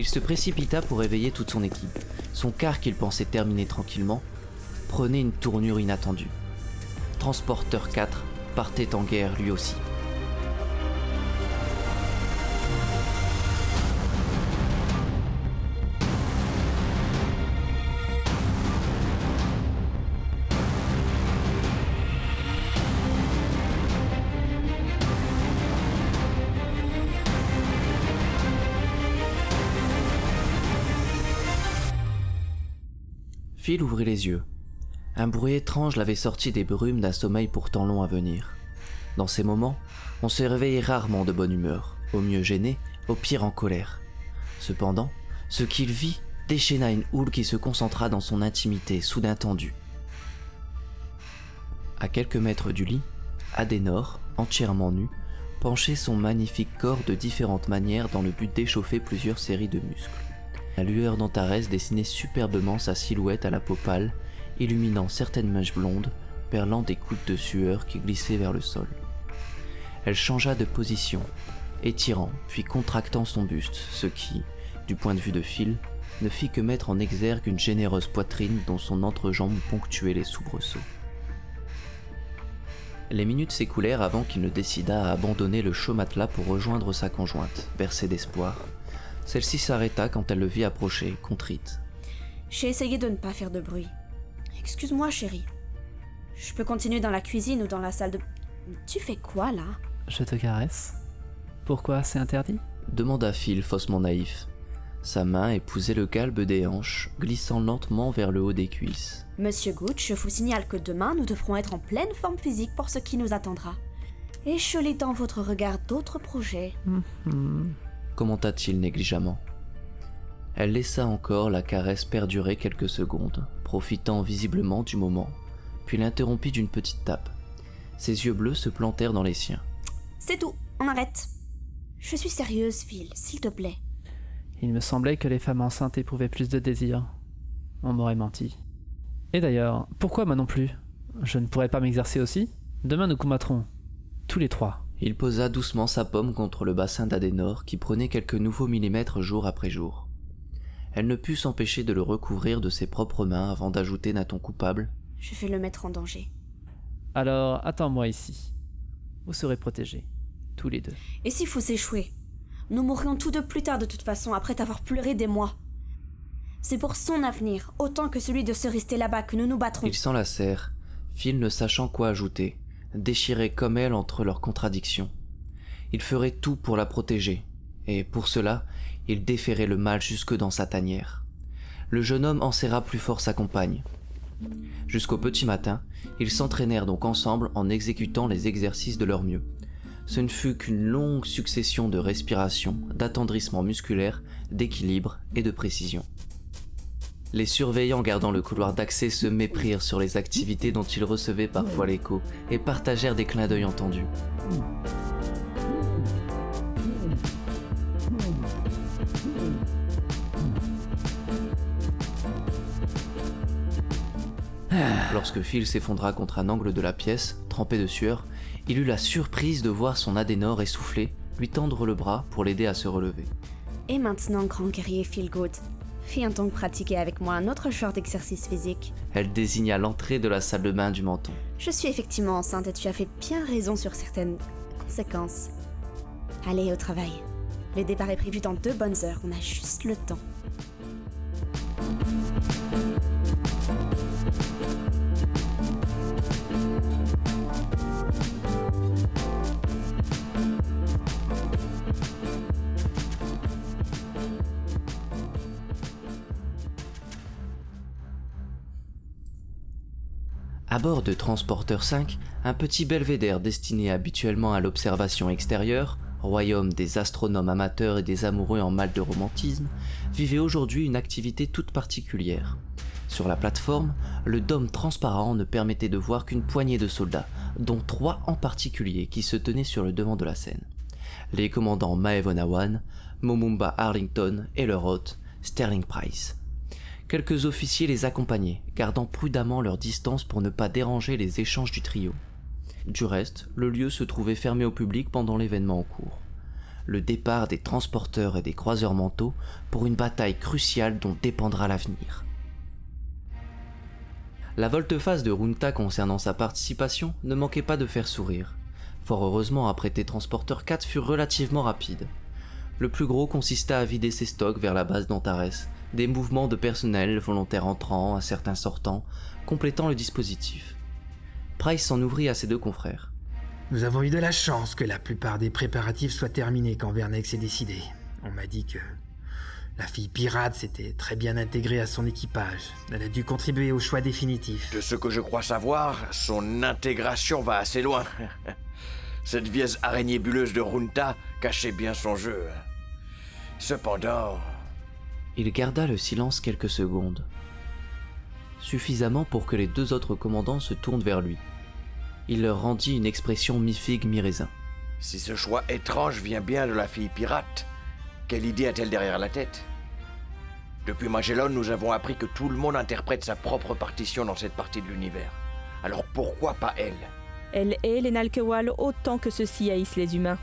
Il se précipita pour réveiller toute son équipe. Son car qu'il pensait terminer tranquillement prenait une tournure inattendue. Transporteur 4 partait en guerre lui aussi. Phil ouvrit les yeux. Un bruit étrange l'avait sorti des brumes d'un sommeil pourtant long à venir. Dans ces moments, on se réveillait rarement de bonne humeur, au mieux gêné, au pire en colère. Cependant, ce qu'il vit déchaîna une houle qui se concentra dans son intimité, soudain tendue. À quelques mètres du lit, Adenor, entièrement nu, penchait son magnifique corps de différentes manières dans le but d'échauffer plusieurs séries de muscles. La lueur d'Antares dessinait superbement sa silhouette à la peau pâle, illuminant certaines mèches blondes, perlant des gouttes de sueur qui glissaient vers le sol. Elle changea de position, étirant puis contractant son buste, ce qui, du point de vue de Phil, ne fit que mettre en exergue une généreuse poitrine dont son entrejambe ponctuait les soubresauts. Les minutes s'écoulèrent avant qu'il ne décidât à abandonner le chaud matelas pour rejoindre sa conjointe, bercée d'espoir. Celle-ci s'arrêta quand elle le vit approcher, contrite. J'ai essayé de ne pas faire de bruit. Excuse-moi, chérie. Je peux continuer dans la cuisine ou dans la salle de... Tu fais quoi là? Je te caresse. Pourquoi c'est interdit? Demanda Phil faussement naïf. Sa main épousait le galbe des hanches, glissant lentement vers le haut des cuisses. Monsieur Gooch, je vous signale que demain nous devrons être en pleine forme physique pour ce qui nous attendra. Échelez dans votre regard d'autres projets. Commenta-t-il négligemment. Elle laissa encore la caresse perdurer quelques secondes, profitant visiblement du moment, puis l'interrompit d'une petite tape. Ses yeux bleus se plantèrent dans les siens. C'est tout, on arrête. Je suis sérieuse, Phil, s'il te plaît. Il me semblait que les femmes enceintes éprouvaient plus de désir. On m'aurait menti. Et d'ailleurs, pourquoi moi non plus? Je ne pourrais pas m'exercer aussi? Demain nous combattrons. Tous les trois. Il posa doucement sa pomme contre le bassin d'Adenor qui prenait quelques nouveaux millimètres jour après jour. Elle ne put s'empêcher de le recouvrir de ses propres mains avant d'ajouter d'un ton coupable. Je vais le mettre en danger. Alors, attends-moi ici. Vous serez protégés. Tous les deux. Et s'il faut s'échouer? Nous mourrions tous deux plus tard de toute façon, après t'avoir pleuré des mois. C'est pour son avenir, autant que celui de se rester là-bas, que nous nous battrons. Ils s'enlacèrent, Phil ne sachant quoi ajouter, déchirés comme elle entre leurs contradictions. Il ferait tout pour la protéger, et pour cela, il déférait le mal jusque dans sa tanière. Le jeune homme enserra plus fort sa compagne. Jusqu'au petit matin, ils s'entraînèrent donc ensemble en exécutant les exercices de leur mieux. Ce ne fut qu'une longue succession de respiration, d'attendrissement musculaire, d'équilibre et de précision. Les surveillants gardant le couloir d'accès se méprirent sur les activités dont ils recevaient parfois l'écho et partagèrent des clins d'œil entendus. Lorsque Phil s'effondra contre un angle de la pièce, trempé de sueur, il eut la surprise de voir son Adenor essoufflé lui tendre le bras pour l'aider à se relever. Et maintenant, grand guerrier Feelgood, viens donc pratiquer avec moi un autre genre d'exercice physique. Elle désigna l'entrée de la salle de bain du menton. Je suis effectivement enceinte et tu as fait bien raison sur certaines conséquences. Allez au travail. Le départ est prévu dans deux bonnes heures, on a juste le temps. À bord de Transporteur 5, un petit belvédère destiné habituellement à l'observation extérieure, royaume des astronomes amateurs et des amoureux en mal de romantisme, vivait aujourd'hui une activité toute particulière. Sur la plateforme, le dôme transparent ne permettait de voir qu'une poignée de soldats, dont trois en particulier qui se tenaient sur le devant de la scène. Les commandants Maevonawan, Momumba Arlington et leur hôte, Sterling Price. Quelques officiers les accompagnaient, gardant prudemment leur distance pour ne pas déranger les échanges du trio. Du reste, le lieu se trouvait fermé au public pendant l'événement en cours. Le départ des transporteurs et des croiseurs manteaux pour une bataille cruciale dont dépendra l'avenir. La volte-face de Runta concernant sa participation ne manquait pas de faire sourire. Fort heureusement, après tes transporteurs 4 furent relativement rapides. Le plus gros consista à vider ses stocks vers la base d'Antares, des mouvements de personnel, volontaires entrants, à certains sortants, complétant le dispositif. Price s'en ouvrit à ses deux confrères. Nous avons eu de la chance que la plupart des préparatifs soient terminés quand Vernex est décidé. On m'a dit que la fille pirate s'était très bien intégrée à son équipage. Elle a dû contribuer au choix définitif. De ce que je crois savoir, son intégration va assez loin. Cette vieille araignée bulleuse de Runta cachait bien son jeu. Cependant, Il garda le silence quelques secondes. Suffisamment pour que les deux autres commandants se tournent vers lui. Il leur rendit une expression mi-figue, mi-raisin. si ce choix étrange vient bien de la fille pirate, quelle idée a-t-elle derrière la tête? Depuis Magellan, nous avons appris que tout le monde interprète sa propre partition dans cette partie de l'univers. Alors pourquoi pas elle? Elle hait les Nalkewal autant que ceux-ci haïssent les humains.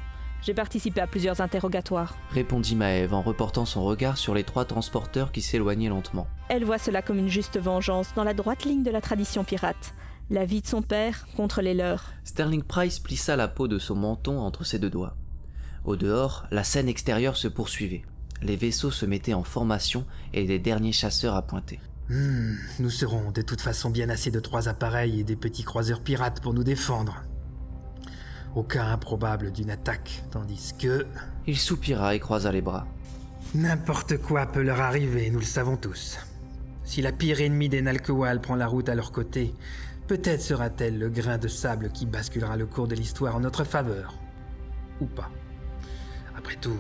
J'ai participé à plusieurs interrogatoires. Répondit Maëve en reportant son regard sur les trois transporteurs qui s'éloignaient lentement. Elle voit cela comme une juste vengeance dans la droite ligne de la tradition pirate. La vie de son père contre les leurs. Sterling Price plissa la peau de son menton entre ses deux doigts. Au dehors, la scène extérieure se poursuivait. Les vaisseaux se mettaient en formation et les derniers chasseurs appointaient. Hmm, nous serons de toute façon bien assez de trois appareils et des petits croiseurs pirates pour nous défendre. Aucun improbable d'une attaque, tandis que... Il soupira et croisa les bras. N'importe quoi peut leur arriver, nous le savons tous. Si la pire ennemie des Nalkewal prend la route à leur côté, peut-être sera-t-elle le grain de sable qui basculera le cours de l'histoire en notre faveur. Ou pas. Après tout,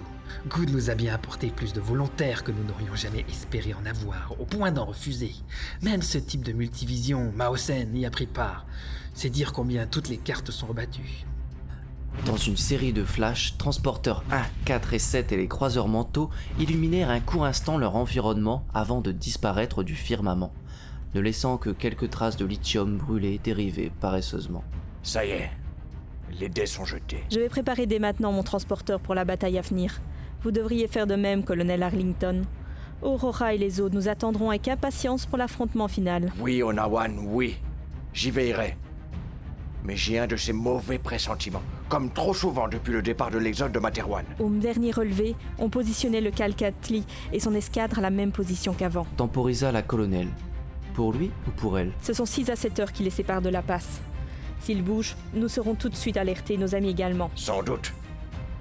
Good nous a bien apporté plus de volontaires que nous n'aurions jamais espéré en avoir, au point d'en refuser. Même ce type de multivision, Maosen y a pris part. C'est dire combien toutes les cartes sont rebattues. Dans une série de flashs, transporteurs 1, 4 et 7 et les croiseurs mentaux illuminèrent un court instant leur environnement avant de disparaître du firmament, ne laissant que quelques traces de lithium brûlé dériver paresseusement. Ça y est, les dés sont jetés. Je vais préparer dès maintenant mon transporteur pour la bataille à venir. Vous devriez faire de même, colonel Arlington. Aurora et les autres nous attendront avec impatience pour l'affrontement final. Oui, Onawan, oui. J'y veillerai. Mais j'ai un de ces mauvais pressentiments, comme trop souvent depuis le départ de l'exode de Materwan. Au dernier relevé, on positionnait le Calcatli et son escadre à la même position qu'avant. Temporisa la colonelle. Pour lui ou pour elle? Ce sont 6 à 7 heures qui les séparent de la passe. S'ils bougent, nous serons tout de suite alertés, nos amis également. Sans doute.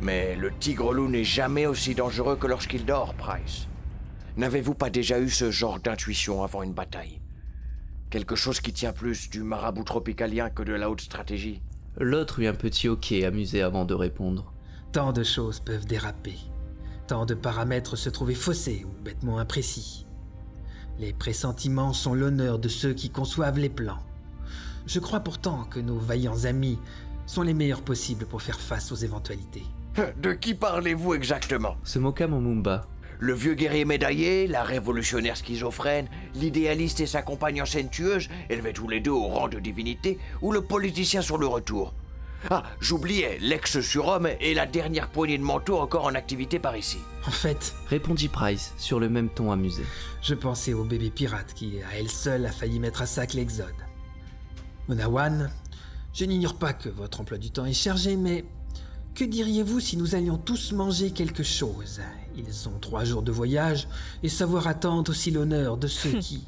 Mais le tigre loup n'est jamais aussi dangereux que lorsqu'il dort, Price. N'avez-vous pas déjà eu ce genre d'intuition avant une bataille? Quelque chose qui tient plus du marabout tropicalien que de la haute stratégie L'autre eut un petit hoquet amusé avant de répondre. Tant de choses peuvent déraper. Tant de paramètres se trouver faussés ou bêtement imprécis. Les pressentiments sont l'honneur de ceux qui conçoivent les plans. Je crois pourtant que nos vaillants amis sont les meilleurs possibles pour faire face aux éventualités. De qui parlez-vous exactement? Se moqua Momumba. Le vieux guerrier médaillé, la révolutionnaire schizophrène, l'idéaliste et sa compagne ancienne tueuse, élevés tous les deux au rang de divinité, ou le politicien sur le retour Ah, j'oubliais, l'ex-surhomme et la dernière poignée de manteaux encore en activité par ici. En fait, Répondit Price sur le même ton amusé. je pensais au bébé pirate qui, à elle seule, a failli mettre à sac l'Exode. Onawan, je n'ignore pas que votre emploi du temps est chargé, mais que diriez-vous si nous allions tous manger quelque chose? Ils ont trois jours de voyage et savoir attendre aussi l'honneur de ceux qui...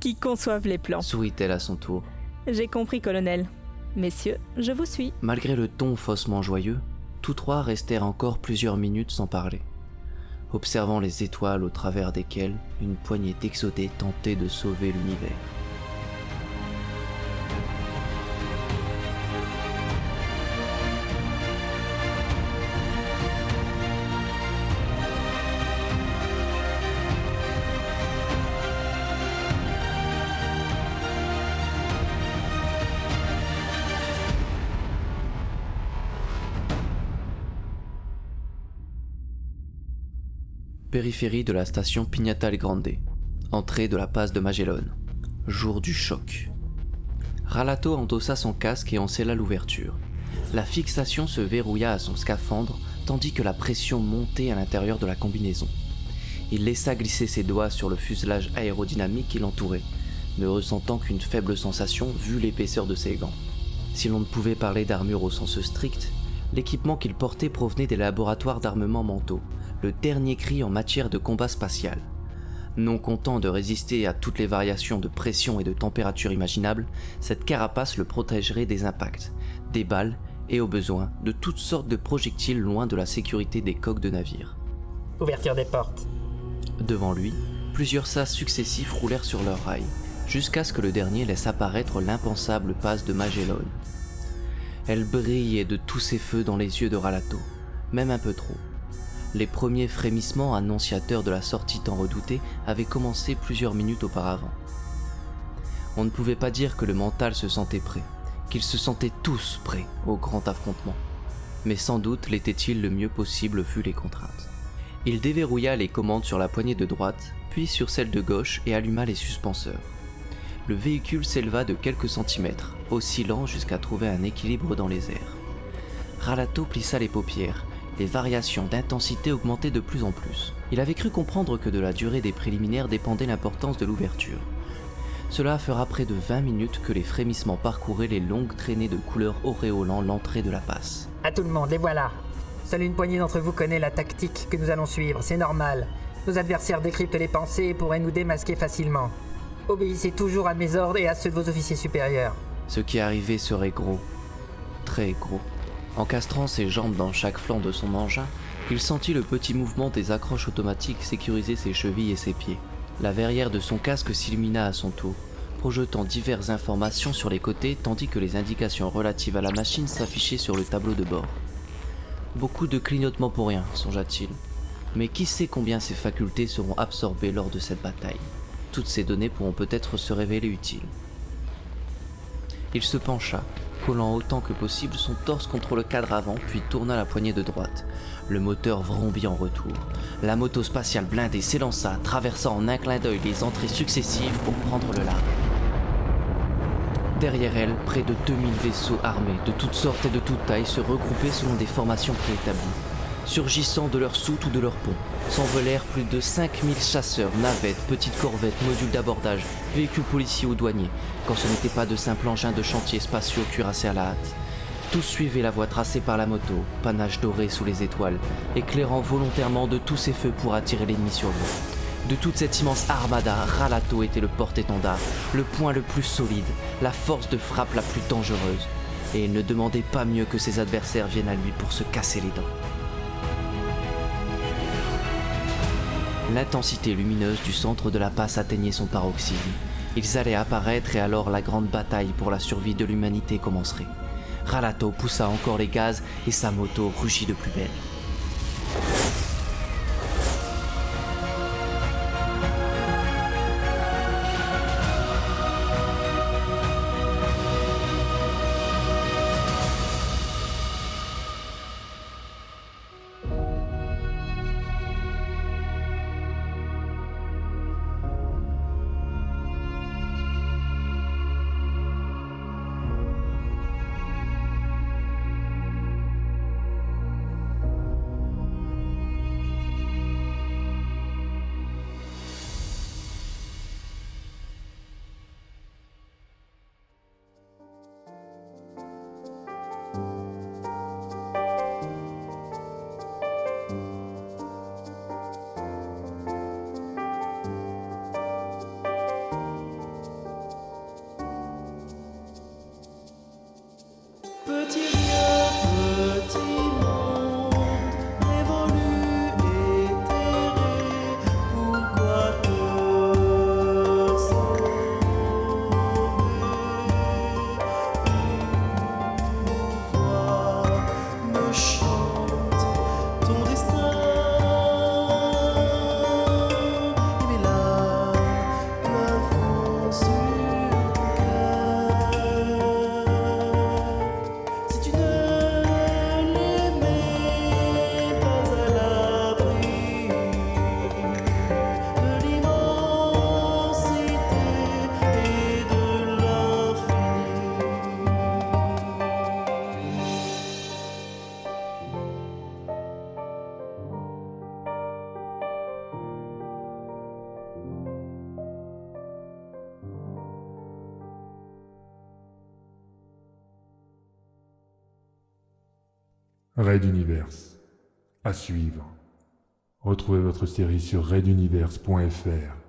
Qui conçoivent les plans. Sourit-elle à son tour. J'ai compris, colonel. Messieurs, je vous suis. Malgré le ton faussement joyeux, tous trois restèrent encore plusieurs minutes sans parler, observant les étoiles au travers desquelles une poignée d'exodés tentait de sauver l'univers. De la station Pignata Grande. Entrée de la passe de Magellan. Jour du choc. Ralato endossa son casque et en scella l'ouverture. La fixation se verrouilla à son scaphandre tandis que la pression montait à l'intérieur de la combinaison. Il laissa glisser ses doigts sur le fuselage aérodynamique qui l'entourait, ne ressentant qu'une faible sensation vu l'épaisseur de ses gants. Si l'on ne pouvait parler d'armure au sens strict, l'équipement qu'il portait provenait des laboratoires d'armement mentaux, le dernier cri en matière de combat spatial. Non content de résister à toutes les variations de pression et de température imaginables, cette carapace le protégerait des impacts, des balles et au besoin de toutes sortes de projectiles loin de la sécurité des coques de navires. Ouverture des portes. Devant lui, plusieurs sas successifs roulèrent sur leurs rails, jusqu'à ce que le dernier laisse apparaître l'impensable passe de Magellan. Elle brillait de tous ses feux dans les yeux de Ralato, même un peu trop. Les premiers frémissements annonciateurs de la sortie tant redoutée avaient commencé plusieurs minutes auparavant. On ne pouvait pas dire que le mental se sentait prêt, qu'ils se sentaient tous prêts au grand affrontement. Mais sans doute l'était-il le mieux possible vu les contraintes. Il déverrouilla les commandes sur la poignée de droite, puis sur celle de gauche et alluma les suspenseurs. Le véhicule s'éleva de quelques centimètres, oscillant jusqu'à trouver un équilibre dans les airs. Ralato plissa les paupières, les variations d'intensité augmentaient de plus en plus. Il avait cru comprendre que de la durée des préliminaires dépendait l'importance de l'ouverture. Cela fera près de 20 minutes que les frémissements parcouraient les longues traînées de couleurs auréolant l'entrée de la passe. À tout le monde, les voilà. Seule une poignée d'entre vous connaît la tactique que nous allons suivre, c'est normal. Nos adversaires décryptent les pensées et pourraient nous démasquer facilement. Obéissez toujours à mes ordres et à ceux de vos officiers supérieurs. Ce qui arrivait serait gros, très gros. Encastrant ses jambes dans chaque flanc de son engin, il sentit le petit mouvement des accroches automatiques sécuriser ses chevilles et ses pieds. La verrière de son casque s'illumina à son tour, projetant diverses informations sur les côtés tandis que les indications relatives à la machine s'affichaient sur le tableau de bord. Beaucoup de clignotements pour rien, songea-t-il. Mais qui sait combien ses facultés seront absorbées lors de cette bataille? Toutes ces données pourront peut-être se révéler utiles. Il se pencha, collant autant que possible son torse contre le cadre avant, puis tourna la poignée de droite. Le moteur vrombit en retour. La moto spatiale blindée s'élança, traversant en un clin d'œil les entrées successives pour prendre le large. Derrière elle, près de 2000 vaisseaux armés de toutes sortes et de toutes tailles se regroupaient selon des formations préétablies. Surgissant de leurs soutes ou de leurs ponts, s'envolèrent plus de 5000 chasseurs, navettes, petites corvettes, modules d'abordage, véhicules policiers ou douaniers, quand ce n'était pas de simples engins de chantier spatiaux cuirassés à la hâte. Tous suivaient la voie tracée par la moto, panache doré sous les étoiles, éclairant volontairement de tous ses feux pour attirer l'ennemi sur lui. De toute cette immense armada, Ralato était le porte-étendard, le point le plus solide, la force de frappe la plus dangereuse. Et il ne demandait pas mieux que ses adversaires viennent à lui pour se casser les dents. L'intensité lumineuse du centre de la passe atteignait son paroxysme. Ils allaient apparaître et alors la grande bataille pour la survie de l'humanité commencerait. Ralato poussa encore les gaz et sa moto rugit de plus belle. Universe. À suivre. Retrouvez votre série sur raiduniverse.fr.